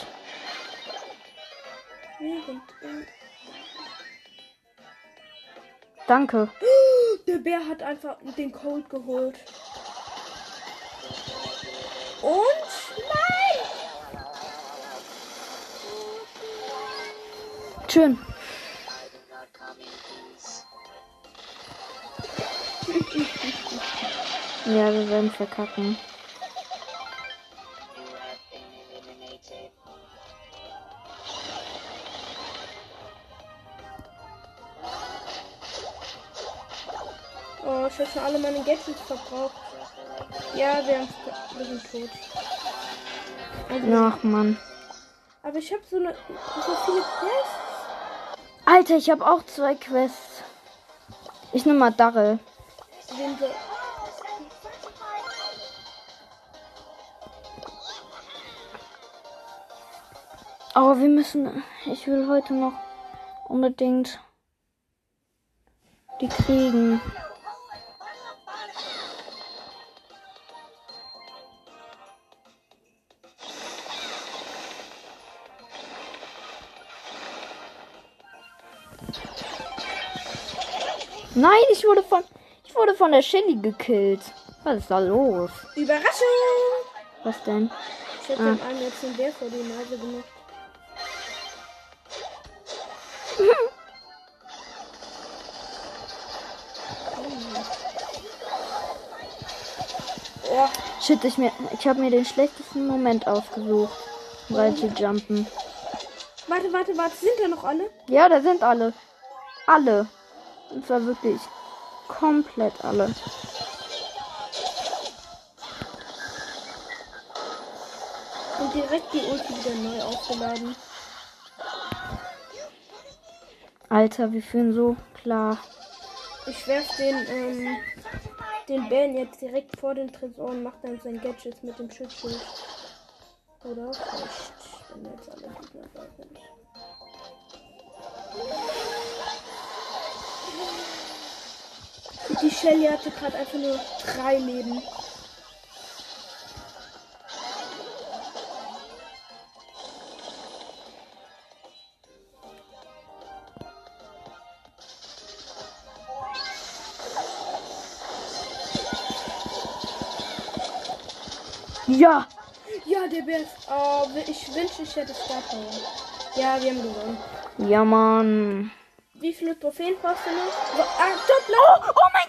Danke. Der Bär hat einfach den Cold geholt. Und nein! Schön. Ja, wir werden verkacken. Meine Gadgets verbraucht. Ja, wir, wir sind tot. Also, Ach, Mann. Aber ich habe so, eine, so viele Quests. Alter, ich habe auch zwei Quests. Ich nehme mal Darrell. Aber wir müssen. Ich will heute noch unbedingt die kriegen. Ich wurde von. Ich wurde von der Shelly gekillt. Was ist da los? Überraschung! Was denn? Ich hätte dem einen jetzt den Bär vor die Nase gemacht. Oh, Shit, ich, mir, ich habe mir den schlechtesten Moment ausgesucht. Weil sie jumpen. warte, warte, warte. Sind da noch alle? Ja, da sind alle. Alle. Und zwar wirklich komplett alle. Und direkt die Ulti wieder neu aufgeladen. Alter, wir fühlen so klar. Ich werf den, ähm, den Bären jetzt direkt vor den Tresor und mach dann sein Gadgets mit dem Schutzschild. Oder nicht, wenn jetzt alle Gegner da sind. Shelly hatte gerade einfach nur drei Leben. Ja! Ja, der Bär. Oh, ich wünsche, ich hätte Star Power. Ja, wir haben gewonnen. Ja, Mann. Wie viele Trophäen brauchst du noch? Ah, stopp, Oh, oh mein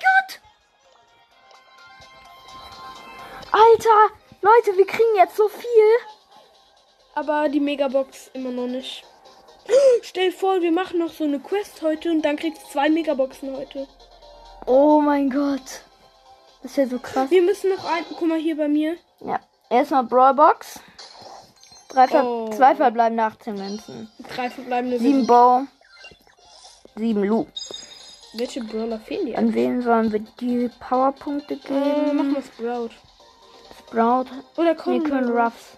Alter! Leute, wir kriegen jetzt so viel. Aber die Megabox immer noch nicht. Stell vor, wir machen noch so eine Quest heute und dann kriegst du zwei Megaboxen heute. Oh mein Gott. Das ist ja so krass. Wir müssen noch ein. Guck mal hier bei mir. Ja. Erstmal Brawlbox. Drei Ver Oh. Zwei verbleibende 18 Münzen. Drei verbleibende Sieben Bow. Sieben Lu. Welche Brawler fehlen dir? An wen sollen wir die Powerpunkte Äh, geben? mach mal Sprout. Sprout. Oder Wir Colin können Ruffs.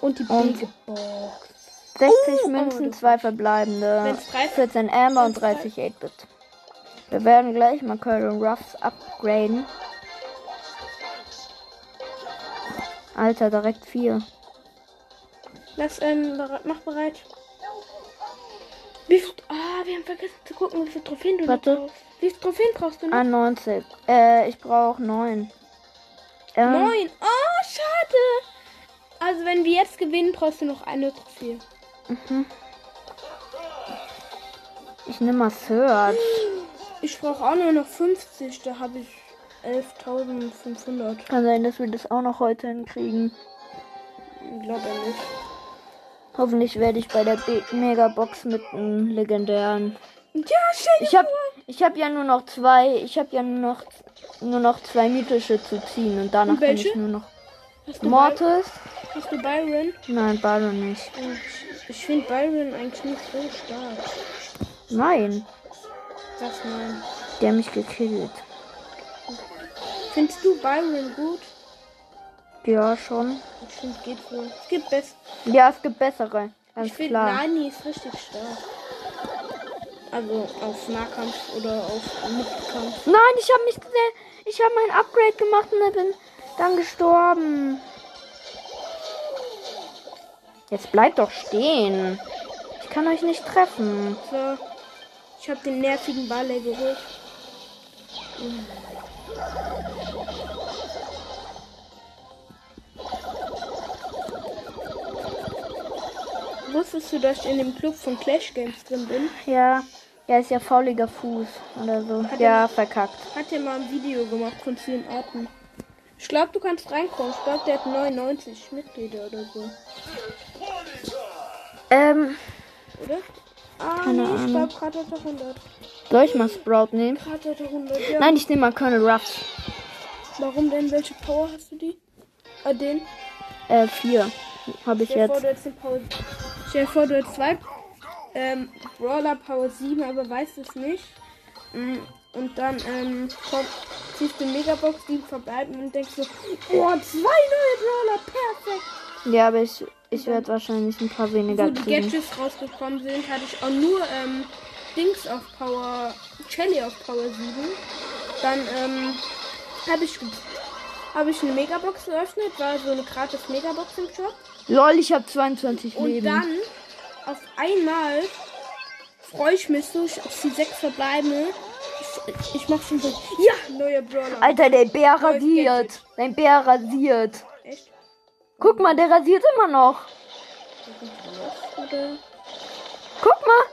Und die Und- Big Box. 60 Oh, Münzen, das zwei verbleibende. Wenn's drei- 14 Amber und wenn's 30 8-Bit. Wir werden gleich mal Colin Ruffs upgraden. Alter, direkt vier. Lass, ähm, mach bereit. Wie viel, ah, wir haben vergessen zu gucken, wie viele Trophäen du Warte. brauchst. Wie viele Trophäen brauchst du noch? 91. Äh, ich brauche neun. Ähm, Neun. Oh, schade. Also, wenn wir jetzt gewinnen, brauchst du noch eine Trophäe. Mhm. Ich nehme mal Search. Ich brauche auch nur noch 50. Da habe ich 11.500. Kann sein, dass wir das auch noch heute hinkriegen. Ich glaube nicht. Hoffentlich werde ich bei der B Megabox mit einem legendären. Ja, stell Ich habe ich hab ja nur noch zwei. Ich habe ja nur noch nur noch zwei mythische zu ziehen und danach kann welche? ich nur noch Hast Mortis. hast du Byron? Nein, Byron nicht. Ich, ich finde Byron eigentlich nicht so stark. Nein, Was nein? der hat mich gekillt. Findest du Byron gut? Ja, schon. Ich finde, geht wohl. Es gibt besser. Ja, es gibt bessere. Ganz Ich finde. Nani ist richtig stark. Also auf Nahkampf oder auf Mitkampf. Nein, ich habe mich ich habe mein Upgrade gemacht und bin dann gestorben. Jetzt bleibt doch stehen. Ich kann euch nicht treffen. So. Ich habe den nervigen Baller geholt. Wusstest du, dass ich in dem Club von Clash Games drin bin? Ja, er ist ja fauliger Fuß oder so. Hat Ja, er- verkackt. Hat er mal ein Video gemacht von 10 Arten. Ich glaube, du kannst reinkommen. Ich glaube, der hat 99 Mitglieder oder so. Ähm, Oder? Ah, Keine nee, ich Ahnung. glaube, gerade hat er 100. soll ich mal Sprout nehmen? Gerade hat er 100, ja. Nein, ich nehme mal Colonel Ruffs. Warum denn? Welche Power hast du die? Ah, den? Äh, vier. Habe ich dir vor, jetzt. du den Power. Stell dir vor, du hättest zwei ähm, Brawler Power 7, aber weißt es nicht. Mm, Und dann ähm, kommt, ziehst du Megabox, die verbleiben und denkst so, oh, zwei neue Brawler, perfekt. Ja, aber ich, ich werde wahrscheinlich ein paar weniger Wo die kriegen. Gadgets rausgekommen sind, hatte ich auch nur ähm, Dings auf Power, Shelly auf Power 7. Dann ähm, habe ich, hab ich eine Megabox geöffnet, war so eine gratis Megabox im Shop. Lol, ich habe 22 Und Leben. dann auf einmal freue ich mich so, ich auf die sechs verbleibende. Ich, ich mach schon so, ja, neuer Brawler. Alter, der Bär Neues rasiert. Gadget. Dein Bär rasiert. Echt? Guck mal, der rasiert immer noch. Oder Guck mal.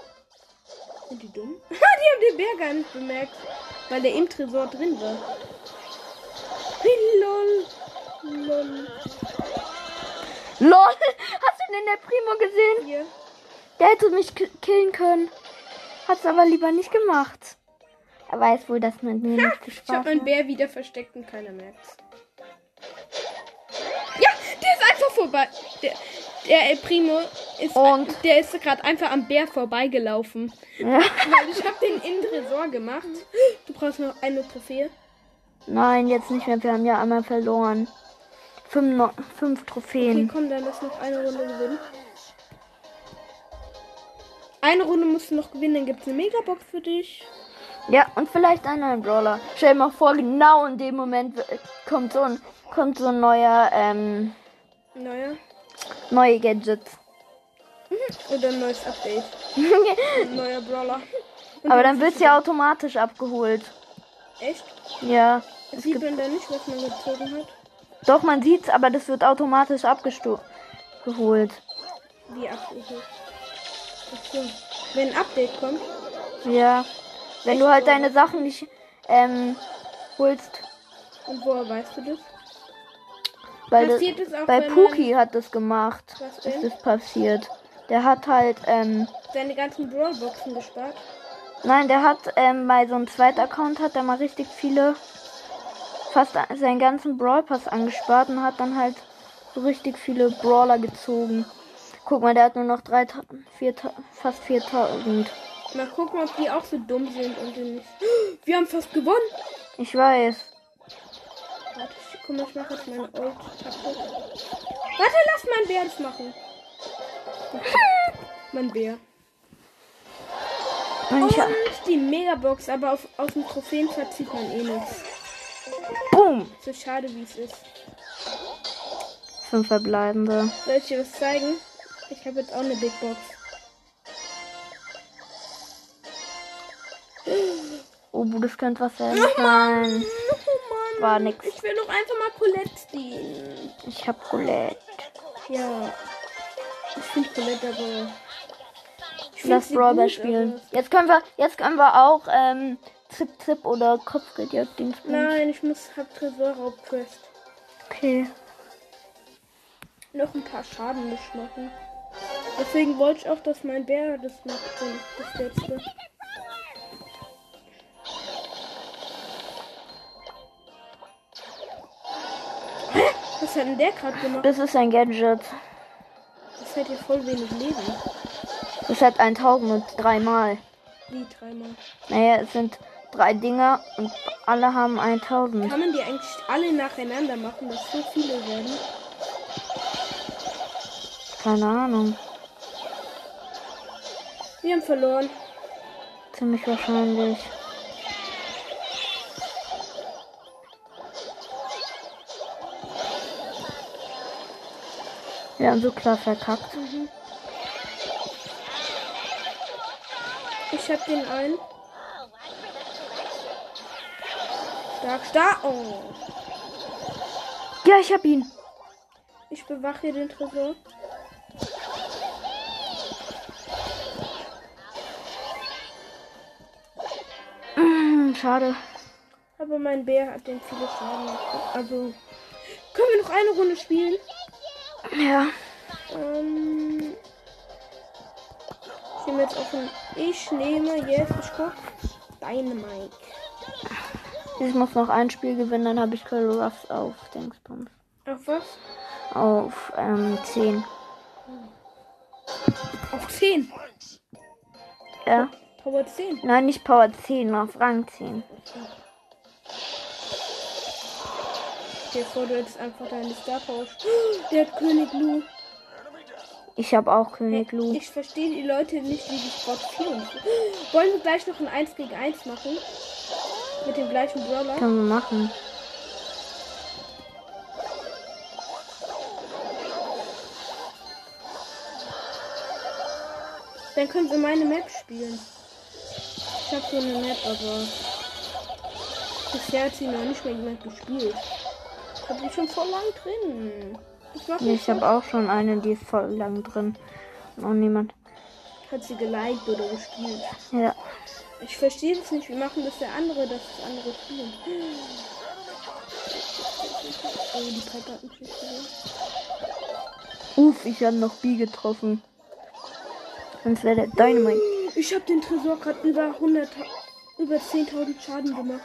sind die dumm? die haben den Bär gar nicht bemerkt, weil der im Tresor drin war. Lol. Lol. Lol, hast du den der Primo gesehen? Hier. Der hätte mich ki- killen können. Hat's aber lieber nicht gemacht. Er weiß wohl, dass mit mir nicht Ich Spaß meinen. Bär wieder versteckt und keiner merkt's. Ja, der ist einfach vorbei. Der, der El Primo ist, Und? der ist gerade einfach am Bär vorbeigelaufen. Ja. Weil ich habe den in Tresor gemacht. Du brauchst noch eine Trophäe. Nein, jetzt nicht mehr. Wir haben ja einmal verloren. Fünf, fünf Okay, Trophäen. komm, dann lass noch eine Runde gewinnen. Eine Runde musst du noch gewinnen, dann gibt's eine Megabox für dich. Ja, und vielleicht einen neuen Brawler. Stell dir mal vor, genau in dem Moment kommt so ein, kommt so ein neuer, ähm, Naja. neue Gadgets. Oder ein neues Update. Ein neuer Brawler. Und Aber dann wird's ja automatisch abgeholt. Echt? Ja. Das sieht man da nicht, was man gezogen hat. Doch, man sieht's, aber das wird automatisch abgeholt. Wie abgeholt. Achso. Wenn ein Update kommt. Ja. Wenn du halt deine Sachen nicht ähm, holst, Und woher weißt du das? weil das, Passiert das auch, bei Puki hat das gemacht, Was ist denn? das passiert. Der hat halt, ähm, Seine ganzen Brawlboxen gespart. nein, der hat ähm, bei so einem zweiten Account hat er mal richtig viele, fast seinen ganzen Brawl Pass angespart und hat dann halt so richtig viele Brawler gezogen. Guck mal, der hat nur noch 3000, 4000, fast 4000. Mal gucken, ob die auch so dumm sind und den nicht. Wir haben fast gewonnen. Ich weiß. Warte, ich, guck mal, ich mache jetzt meine Ult. Warte, lass mein Bär das machen. mein Bär. Und die Megabox, aber auf, aus dem Trophäen verzieht man eh nichts. boom! So schade, wie es ist. Fünf verbleibende. Soll ich dir was zeigen? Ich habe jetzt auch eine Big Box. Oh, das könnte was sein. Nein, Oh war nix. Ich will doch einfach mal Colette ziehen. Ich hab Colette. Ja. Ich finde Colette aber Ich Lass gut, spielen. aber- Jetzt können wir, jetzt können wir auch ähm, Zip Zip oder Kopfgeldjagd spielen. Nein, ich muss hab Tresorraub-Quest. Okay. Noch ein paar Schaden nicht machen. Deswegen wollte ich auch, dass mein Bär das macht. Das letzte. Was hat denn der gerade gemacht? Das ist ein Gadget. Das hat ja voll wenig Leben. Das hat 1000 und dreimal. Wie dreimal. Naja, es sind drei Dinger und alle haben 1000. Kann man die eigentlich alle nacheinander machen, dass so viele werden? Keine Ahnung. Wir haben verloren. Ziemlich wahrscheinlich. Wir haben so klar verkackt. Ich hab den einen. Stark, stark. Oh. Ja, ich hab ihn. Ich bewache den Tresor. Schade. Aber mein Bär hat den viele Schaden gemacht. Also. Können wir noch eine Runde spielen? Ja. Ähm. Ich nehme jetzt auf den. Ich nehme jetzt. Ich guck. Dynamite. Ich muss noch ein Spiel gewinnen, dann habe ich Curl Ruffs auf Dingsbums. Auf was? Auf ähm, 10. Auf 10. Ja. Power 10. Nein, nicht Power 10, auf Rang 10. Stell dir vor, du hättest einfach deine Star Power. Der hat König Lu. Ich habe auch König Lu. Ich verstehe die Leute nicht, die die Spot 4 und Wollen wir gleich noch ein 1 gegen 1 machen? Mit dem gleichen Brawler? Können wir machen. Dann können wir meine Map spielen. Ich habe so eine Map, aber bisher hat sie noch nicht mal jemand gespielt. Ich habe die schon voll lang drin. Nee, ich habe auch schon eine, die ist voll lang drin. Und auch niemand. Hat sie geliked oder gespielt. Ja. Ich verstehe das nicht. Wir machen das der andere, dass das andere spielen. Oh, die Piper hat mich. Uff, ich habe noch B getroffen. Sonst wäre der Dynamite. Ich habe den Tresor gerade über 100, über 10.000 Schaden gemacht.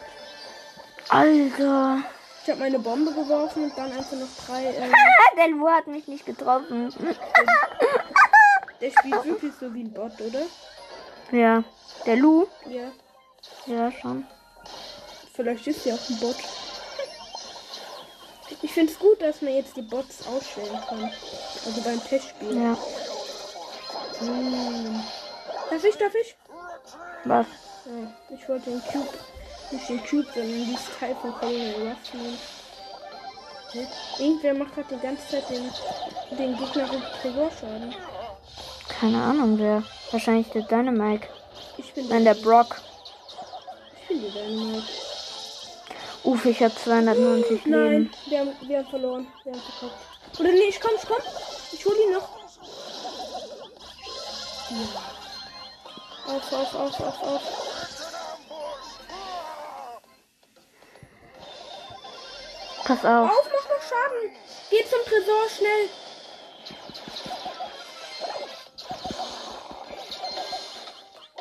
Alter. Ich habe meine Bombe geworfen und dann einfach noch drei. Äh, Ah, der Lu hat mich nicht getroffen. der spielt wirklich so wie ein Bot, oder? Ja. Der Lu? Ja. Ja, schon. Vielleicht ist ja auch ein Bot. Ich finde es gut, dass man jetzt die Bots ausstellen kann. Also beim Testspiel. Ja. Hm. Darf ich, darf ich? Was? Ja, ich wollte den Cube. Nicht den Cube, sondern dieses Teil von Colonel Ruff nehmen. Irgendwer macht gerade die ganze Zeit den, den Gegner Tresorschaden. Keine Ahnung, wer. Wahrscheinlich der Dynamite. Ich bin Nein, der Brock. Ich bin die Dynamite. Uff, ich habe 290 Nein, Leben. wir haben, wir haben verloren. Wir haben verkackt. Oder nee, ich komm, ich komm. Ich hol ihn noch. Ja. Auf, auf, auf, auf, auf. Pass auf. Auf, mach noch Schaden. Geh zum Tresor, schnell.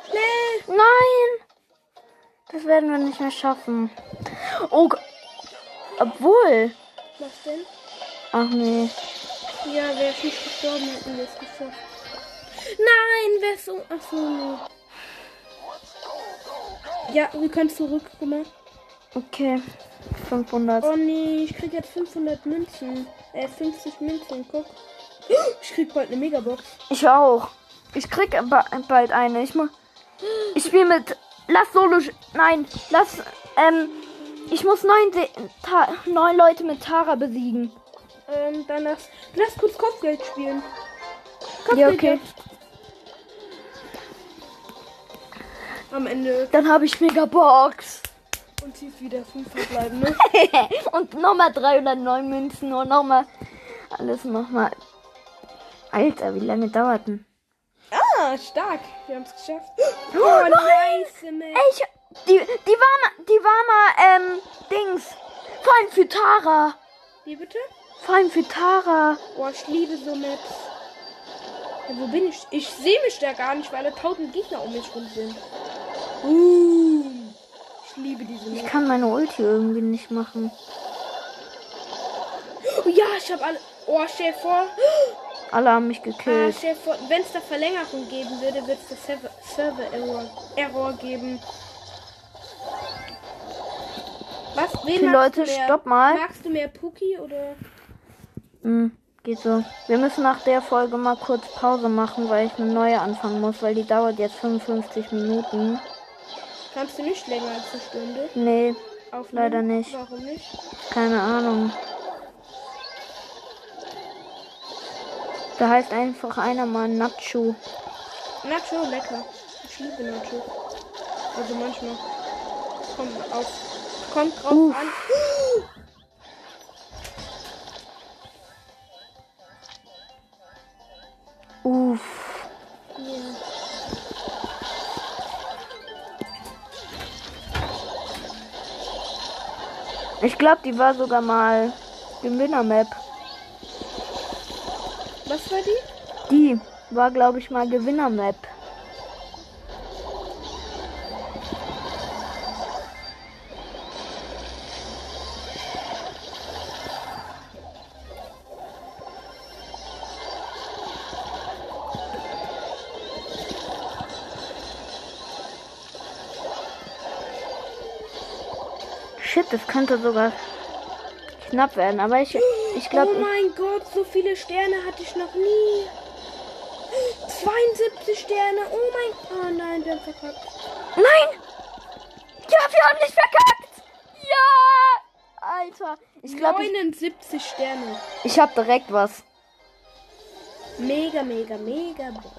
Schnell. Nein! Das werden wir nicht mehr schaffen. Oh, G- obwohl. Was denn? Ach nee. Ja, wäre ich nicht gestorben, hätten wir es geschafft. Nein, wer ist so. Ach so, nee. Ja, wir können zurück, guck mal. Okay. 500. Oh nee, ich krieg jetzt 500 Münzen. Äh, 50 Münzen, guck. Ich krieg bald eine Megabox. Ich auch. Ich krieg ba- bald eine. Ich muss. Ich spiele mit. Lass Solo. Nein, lass. Ähm. Ich muss neun, Se Ta neun Leute mit Tara besiegen. Ähm, dann lass, lass kurz Kopfgeld spielen. Ja, Kopfgeld okay. jetzt. Am Ende. Dann habe ich Megabox. Und sie ist wieder 5 verbleiben, ne? und nochmal 309 Münzen und nochmal. Alles nochmal. Alter, wie lange dauert denn? ah, stark. Wir haben es geschafft. Oh, nice, Mac. Ey, ich, die, die war mal, die war mal, ähm, Dings. Vor allem für Tara. Wie bitte? Vor allem für Tara. Boah, ich liebe so Maps. Ja, wo bin ich? Ich sehe mich da gar nicht, weil da tausend Gegner um mich rum sind. Uh, ich liebe diese Ich kann meine Ulti irgendwie nicht machen. Oh, ja, ich habe alle. Oh, stell vor. Alle haben mich Ah, gekillt. vor, wenn es da Verlängerung geben würde, wird es da Server, Server Error, geben. Was? Wen Okay, Leute, du mehr? stopp mal. Magst du mehr Puki oder? Hm, geht so. Wir müssen nach der Folge mal kurz Pause machen, weil ich eine neue anfangen muss, weil die dauert jetzt 55 Minuten. Kannst du nicht länger als eine Stunde Nee, aufnehmen? Leider nicht. Warum nicht? keine Ahnung. Da heißt einfach einer mal Nacho. Nacho, lecker. Ich liebe Nacho. Also manchmal. Kommt auf. Kommt drauf Uff. an. Uff. Ich glaube, die war sogar mal Gewinner-Map. Was war die? Die war, glaube ich, mal Gewinner-Map. Könnte sogar knapp werden, aber ich, ich glaube, oh mein Gott, so viele Sterne hatte ich noch nie. 72 Sterne. Oh mein Oh nein, der hat verkackt. Nein! Ja, wir haben nicht verkackt! Ja! Alter, ich glaube, ich, 79 Sterne. ich habe direkt was. Mega, mega, mega Box.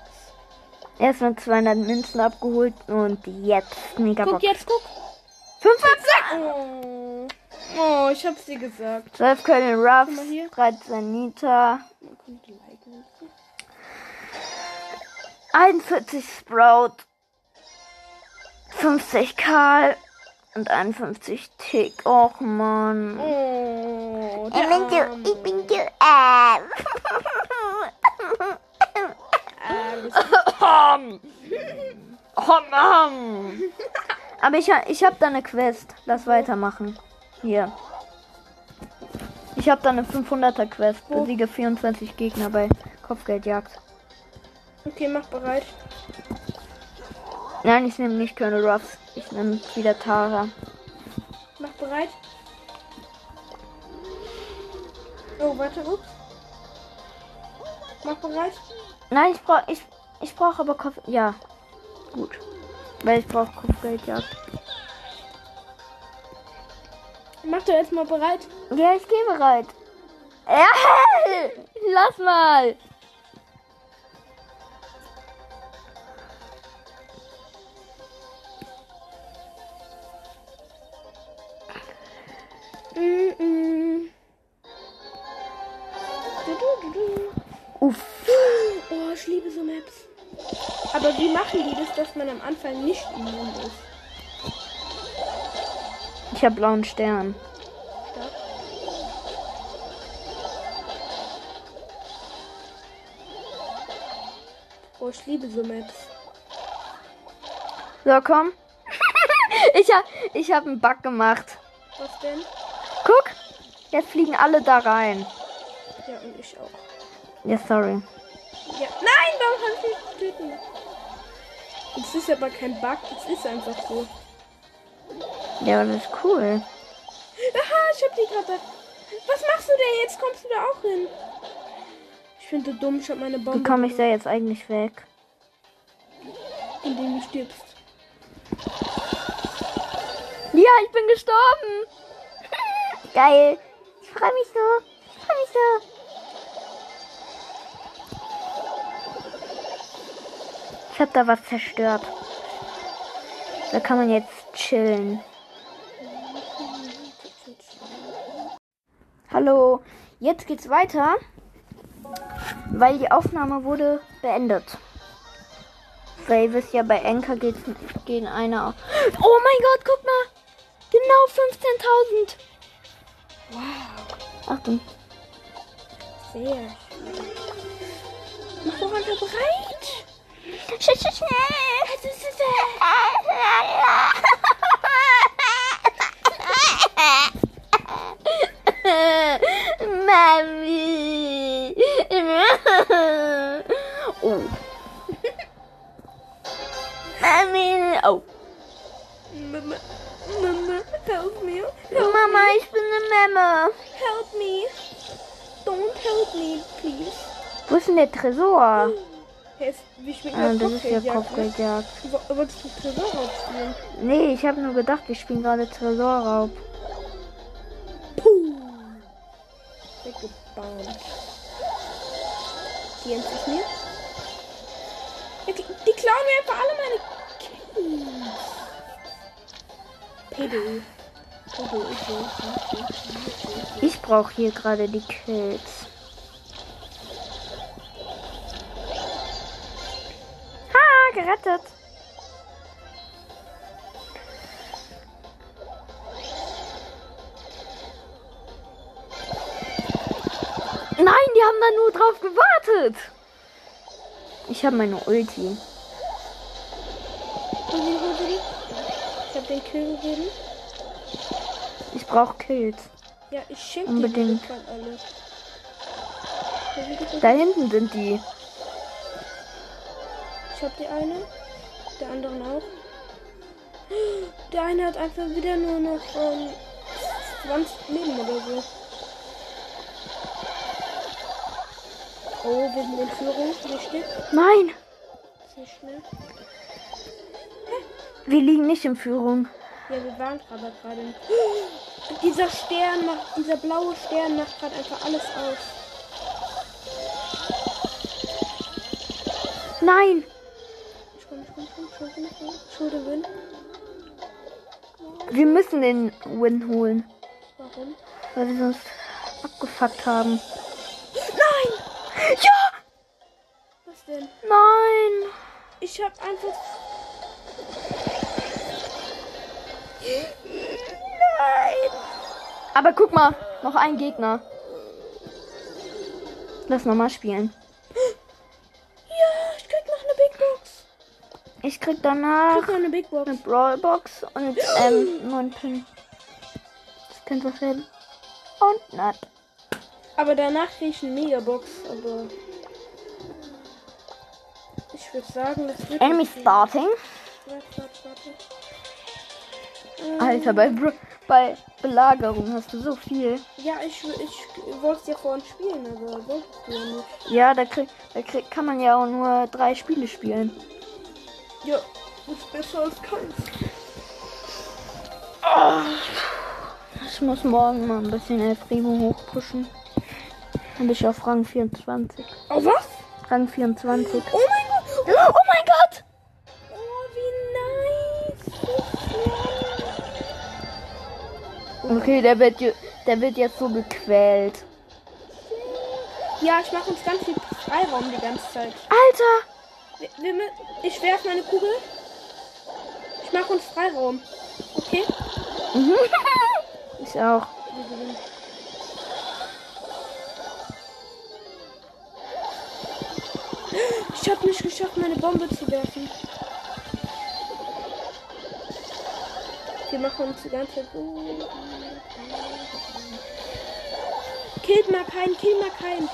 Erstmal 200 Münzen abgeholt und jetzt mega Guck Box. jetzt, guck. 55! Oh. Oh, ich hab's dir gesagt. 12 Köln Ruffs, hier. 13 Nita, Man könnte liken. 41 Sprout, 50 Karl und 51 Tick. Och man. Oh, Ich bin so, ich bin so arm. Hom. Aber ich, ich habe da eine Quest. Lass weitermachen. Hier. Ich habe da eine 500er Quest. Wo? Besiege 24 Gegner bei Kopfgeldjagd. Okay, mach bereit. Nein, ich nehme nicht Colonel Ruffs. Ich nehme wieder Tara. Mach bereit. Oh, warte, ups. Mach bereit. Nein, ich brauche ich, ich brauche aber Kopf. Ja. Gut. Weil ich brauche Kopfgeldjagd. Mach doch jetzt mal bereit. Ja, ich gehe bereit. Ja, lass mal. Mm -mm. Du, du, du, du. Uff. Oh, ich liebe so Maps. Aber wie machen die das, dass man am Anfang nicht immun ist? Ich habe blauen Stern. Stark. Oh, ich liebe so Maps. So, komm. ich habe ich hab einen Bug gemacht. Was denn? Guck. Jetzt fliegen alle da rein. Ja, und ich auch. Ja, sorry. Ja. Nein, warum kann ich nicht töten? Das ist aber kein Bug, das ist einfach so. Ja, das ist cool. Aha, ich hab die gerade. Was machst du denn? Jetzt kommst du da auch hin. Ich finde dumm, ich hab meine Bombe. Wie komme ich da jetzt eigentlich weg? Indem du stirbst. Ja, ich bin gestorben. Geil. Ich freue mich so. Ich freue mich so. Ich habe da was zerstört. Da kann man jetzt chillen. Hallo. Jetzt geht's weiter, weil die Aufnahme wurde beendet. Weil ihr wisst ja, bei Enker geht's, gehen einer auf. Oh mein Gott, guck mal! Genau 15.000! Wow. Achtung. Sehr. Mach doch einfach bereit. Schnell, schnell, schnell! Mami! Oh. Mami! Oh. Mama, Mama, help me. Help, Mama, ich bin eine Memme. help me. Don't help me, please. Wo ist denn der Tresor? Hey, ist, wie schmeckt Ah, das ist ja Kopfgeldjagd? Kopfgeldjagd. Wo- Wolltest du Tresor aufspielen? Nee, ich habe nur gedacht, wir spielen gerade Tresorraub. Weggebahnt. Die sich mir. Ja, Die, die klauen mir einfach alle meine Kills. PD. PD, Ich brauche hier gerade die Kills. Ha, gerettet. Nein, die haben da nur drauf gewartet. Ich habe meine Ulti. Ich hab den Kill gegeben. Ich brauche Kills. Ja, ich schenke Unbedingt. die? Da hinten sind die. Ich hab die eine. Der anderen auch. Der eine hat einfach wieder nur noch ähm, 20 Leben oder so. Oh, wir sind in Führung. Richtig. Nein, schnell. wir liegen nicht in Führung. Ja, wir waren gerade gerade. Dieser Stern macht, dieser blaue Stern macht gerade einfach alles aus. Nein. Schulde Win. wir müssen den Win holen, Warum? weil wir sonst abgefuckt haben. Nein! Ja, Was denn? nein. Ich hab einfach. Nein. Aber guck mal, noch ein Gegner. Lass nochmal spielen. Ja, ich krieg noch eine Big Box. Ich krieg Ich danach krieg noch eine Big Box. eine Brawlbox und ähm, neun Pin. Das könnte was werden. Und nat. Aber danach krieg ich eine Megabox. Aber. Ich würde sagen, das wird. Enemy starting. Warte. Alter, bei, Br bei Belagerung hast du so viel. Ja, ich, ich wollte es ja vorhin spielen, aber wolltest du ja nicht. Ja, da, krieg, da krieg, kann man ja auch nur drei Spiele spielen. Ja, das ist besser als keins. Ich muss morgen mal ein bisschen El Primo hochpushen. Dann bin ich auf Rang 24. Oh, was? Rang 24. Oh mein Gott! Oh mein Gott! Oh, wie nice! Okay, der wird, der wird jetzt so gequält. Ja, ich mache uns ganz viel Freiraum die ganze Zeit. Alter! Wir, wir, ich werfe meine Kugel. Ich mache uns Freiraum. Okay? Ich auch. Ich habe nicht geschafft, meine Bombe zu werfen. Wir machen uns die ganze Zeit. Killt mal keinen, kill mal keinen.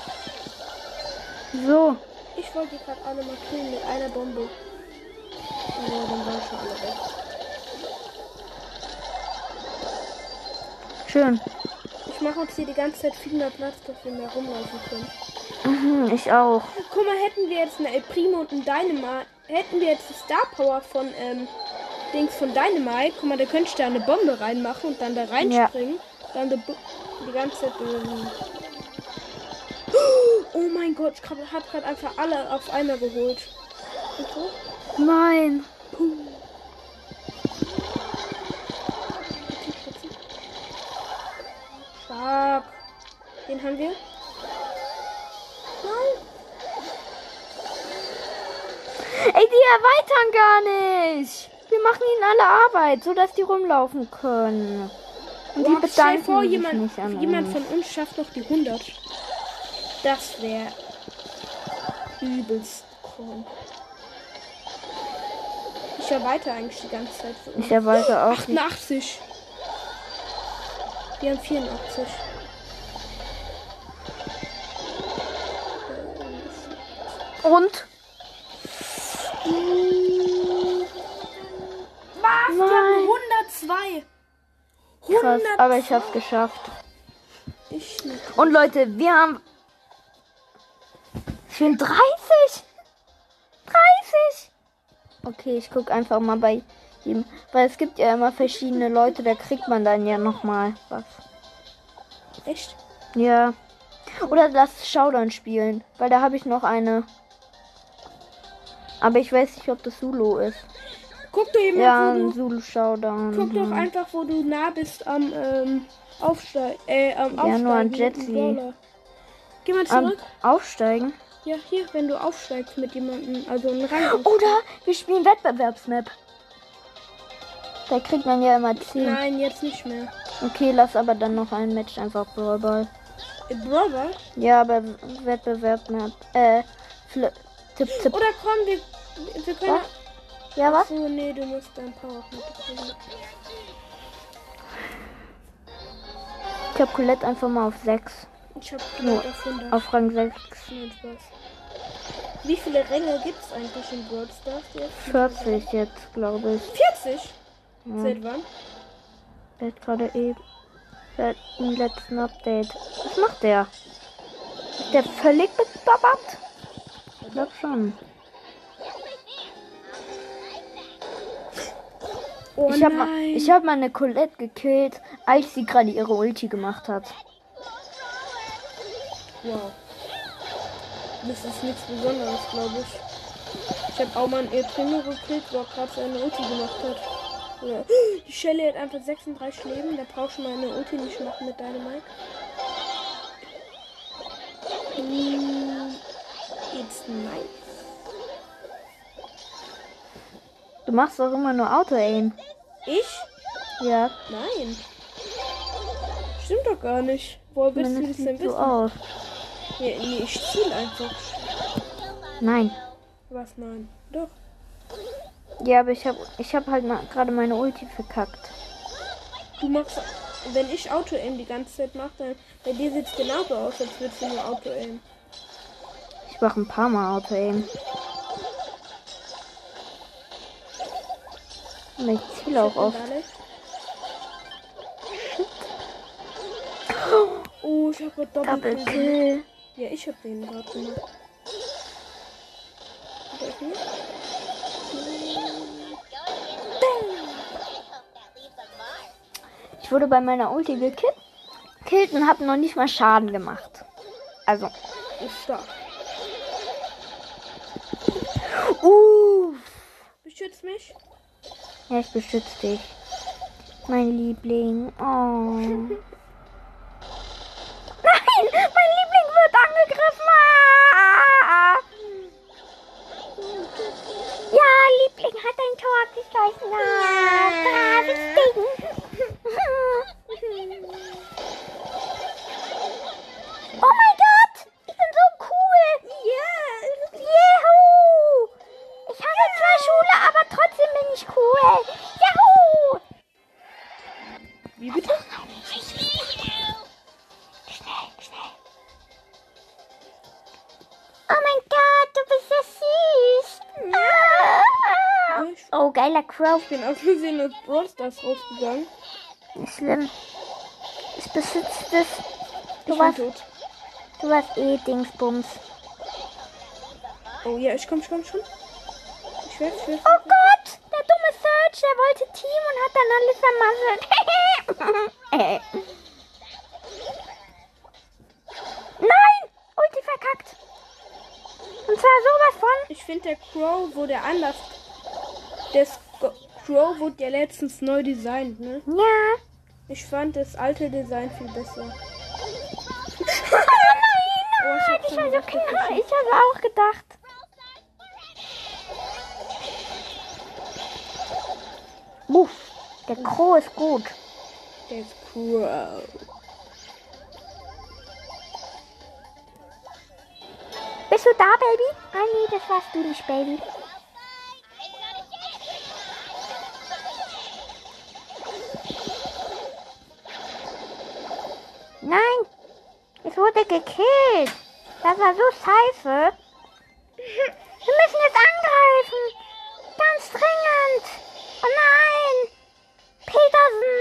So. Ich wollte gerade alle mal killen mit einer Bombe. Aber dann waren schon alle weg. Schön. Ich mache uns hier die ganze Zeit viel mehr Platz, dass wir mehr rumlaufen können. Mhm, ich auch. Guck mal, hätten wir jetzt eine El Primo und ein Dynamite, hätten wir jetzt die Star Power von ähm, Dings von Dynamite, guck mal, da könntest du da eine Bombe reinmachen und dann da reinspringen, dann die, die ganze Zeit. Ähm, oh mein Gott, ich hab- gerade einfach alle auf einmal geholt. So? Nein. Stark. Den haben wir. Ey, die erweitern gar nicht. Wir machen ihnen alle Arbeit, so dass die rumlaufen können. Und die Boah, stell bedanken vor, sich jemand, nicht an jemand von uns schafft noch die 100. Das wäre übelst cool. Ich erweitere eigentlich die ganze Zeit für uns. Ich erweitere auch nicht. 88. Wir haben 84. Und? Was? Wir haben 102. Krass, aber ich hab's geschafft. Ich nicht. Und Leute, wir haben. Ich bin 30! 30! Okay, ich guck einfach mal bei ihm. Weil es gibt ja immer verschiedene Leute, da kriegt man dann ja nochmal was. Echt? Ja. Oder lass Showdown spielen, weil da habe ich noch eine. Aber ich weiß nicht, ob das Solo ist. Guck doch eben Ja, ein Solo Showdown. guck doch einfach, wo du nah bist am ähm, Aufsteig, äh, am Ja, Aufsteigen. nur an Jetsi. Geh mal Am zurück. Aufsteigen. Ja, hier, wenn du aufsteigst mit jemandem, also einen Rang. Oder wir spielen Wettbewerbsmap. Da kriegt man ja immer 10. Nein, jetzt nicht mehr. Okay, lass aber dann noch ein Match einfach Brawl Ball. Äh, Brother? Ja, aber Wettbewerbsmap. Äh, Fl Tipp, Tipp. Oder komm, wir, wir können. Was? Ja, was? So, nee, du musst dein Power kriegen. Ich hab Colette einfach mal auf 6. Ich hab Nur gerade auf 100. Auf Rang 6. Nein, Spaß. Wie viele Ränge gibt es eigentlich in Brawl Stars jetzt? 40 jetzt, glaube ich. 40? Ja. Seit wann? Der hat gerade eben. Seit dem letzten Update. Was macht der? Ist der völlig bestoppert? Ich glaube schon. Oh ich habe ich hab mal eine Colette gekillt, als sie gerade ihre Ulti gemacht hat. Wow. Das ist nichts Besonderes, glaube ich. Ich habe auch mal einen Eltrino gekillt, wo er gerade seine Ulti gemacht hat. Ja. Die Shelly hat einfach 36 Leben, da brauchst du meine Ulti nicht machen mit deinem Mike. Mm, It's nice. Du machst auch immer nur Auto-Aim. Ich? Ja, Nein. Stimmt doch gar nicht. Woher willst du das denn sieht so wissen? aus. Nee, nee, ich ziel einfach. Nein. Was? Nein. Doch. Ja, aber ich habe ich hab halt gerade meine Ulti verkackt. Du machst, wenn ich Auto-Aim die ganze Zeit mache, dann bei dir sieht es genauso aus, als würdest du nur Auto-Aim. Ich mache ein paar Mal Auto-Aim. Und ich ziele auch oft. Oh, ich habe Double Doppelkill. gemacht. Kill. Ja, ich habe den gerade gemacht. Ich wurde bei meiner Ulti gekillt gekillt und habe noch nicht mal Schaden gemacht. Also, Ist stark. Uff. Beschützt mich. Ja, ich beschütze dich. Mein Liebling. Oh. Nein, mein Liebling wird angegriffen. Bin aus Versehen aus Brawl Stars rausgegangen. Nicht schlimm. Ich besitze das. Du Ich warst, tot. du warst eh Dingsbums. Oh ja, ich komm schon, schon. Ich werde für. Oh Gott, der dumme Search, der wollte Team und hat dann alles vermasselt. Nein, Ulti verkackt. Und zwar sowas von. Ich finde der Crow wurde anders. Der Sk- Crow wurde ja letztens neu designt, ne? Ja. Ich fand das alte Design viel besser. oh nein, oh, ich habe hab hab auch gedacht. Uff, der Crow ist gut. Der ist cool. Bist du da, Baby? Ah das warst du nicht, Baby. War so scheiße. Wir müssen jetzt angreifen. Ganz dringend. Oh nein. Petersen.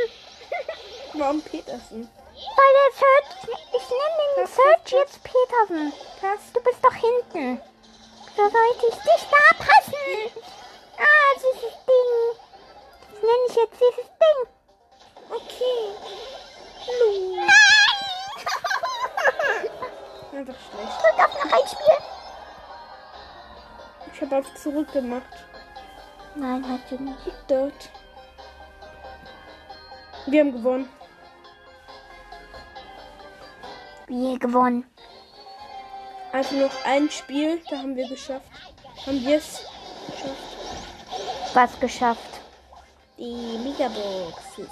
Warum Petersen? Weil der Search, ich nenne den Search jetzt Petersen. Du bist doch hinten. So sollte ich dich da Ich habe auf zurück gemacht. Nein, hast du nicht. Dort. Wir haben gewonnen. Wir gewonnen. Also noch ein Spiel, da haben wir geschafft. Haben wir es geschafft. Was geschafft. Die Megaboxes.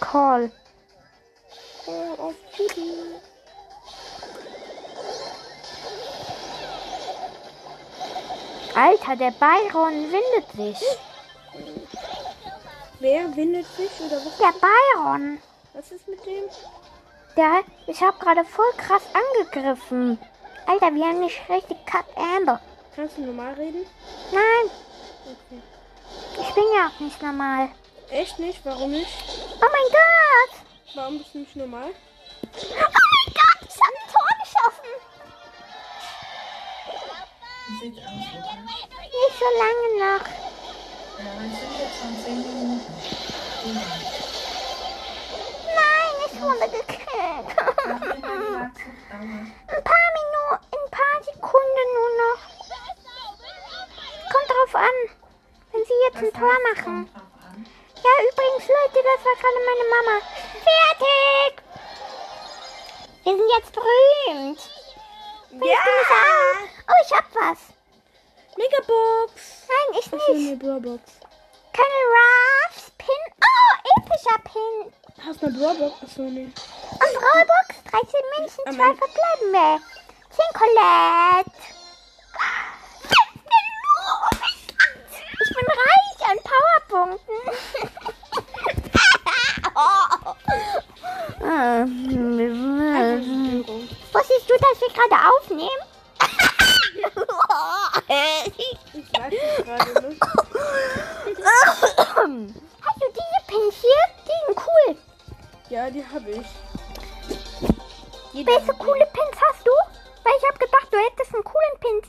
Call. Call of Duty. Alter, der Byron windet sich. Wer windet sich oder was? Der Byron. Was ist mit dem? Der, ich habe gerade voll krass angegriffen. Alter, wir haben nicht richtig Cut Amber. Kannst du normal reden? Nein, Okay. ich bin ja auch nicht normal. Echt nicht? Warum nicht? Oh mein Gott. Warum bist du nicht normal? Oh mein Gott, ich habe ein Tor geschossen. Sieht aus, oder? Nicht so lange noch. Ja, es sind jetzt schon 10 Minuten. Nein, ich wurde gekillt. Ein paar Minuten, ein paar Sekunden nur noch. Kommt drauf an, wenn sie jetzt ein Tor machen. Ja, übrigens, Leute, das war gerade meine Mama. Fertig! Wir sind jetzt berühmt. Mich an? Oh, ich hab was. Megabox. Nein, ich nicht. eine Brawlbox? Keine Ruffs, Pin. Oh, epischer Pin. Hast du eine Brawlbox? Achso, nee. Und Brawlbox, 13 Münzen, Am 2 Ende- verbleibende. 10 Colette. Ich bin reich an Powerpunkten. Führung. Wusstest du, dass wir gerade aufnehmen? Ich weiß nicht gerade, ne? Hast du diese Pins hier? Die sind cool. Ja, die habe ich. Welche coole Pins hast du? Weil ich habe gedacht, du hättest einen coolen Pins.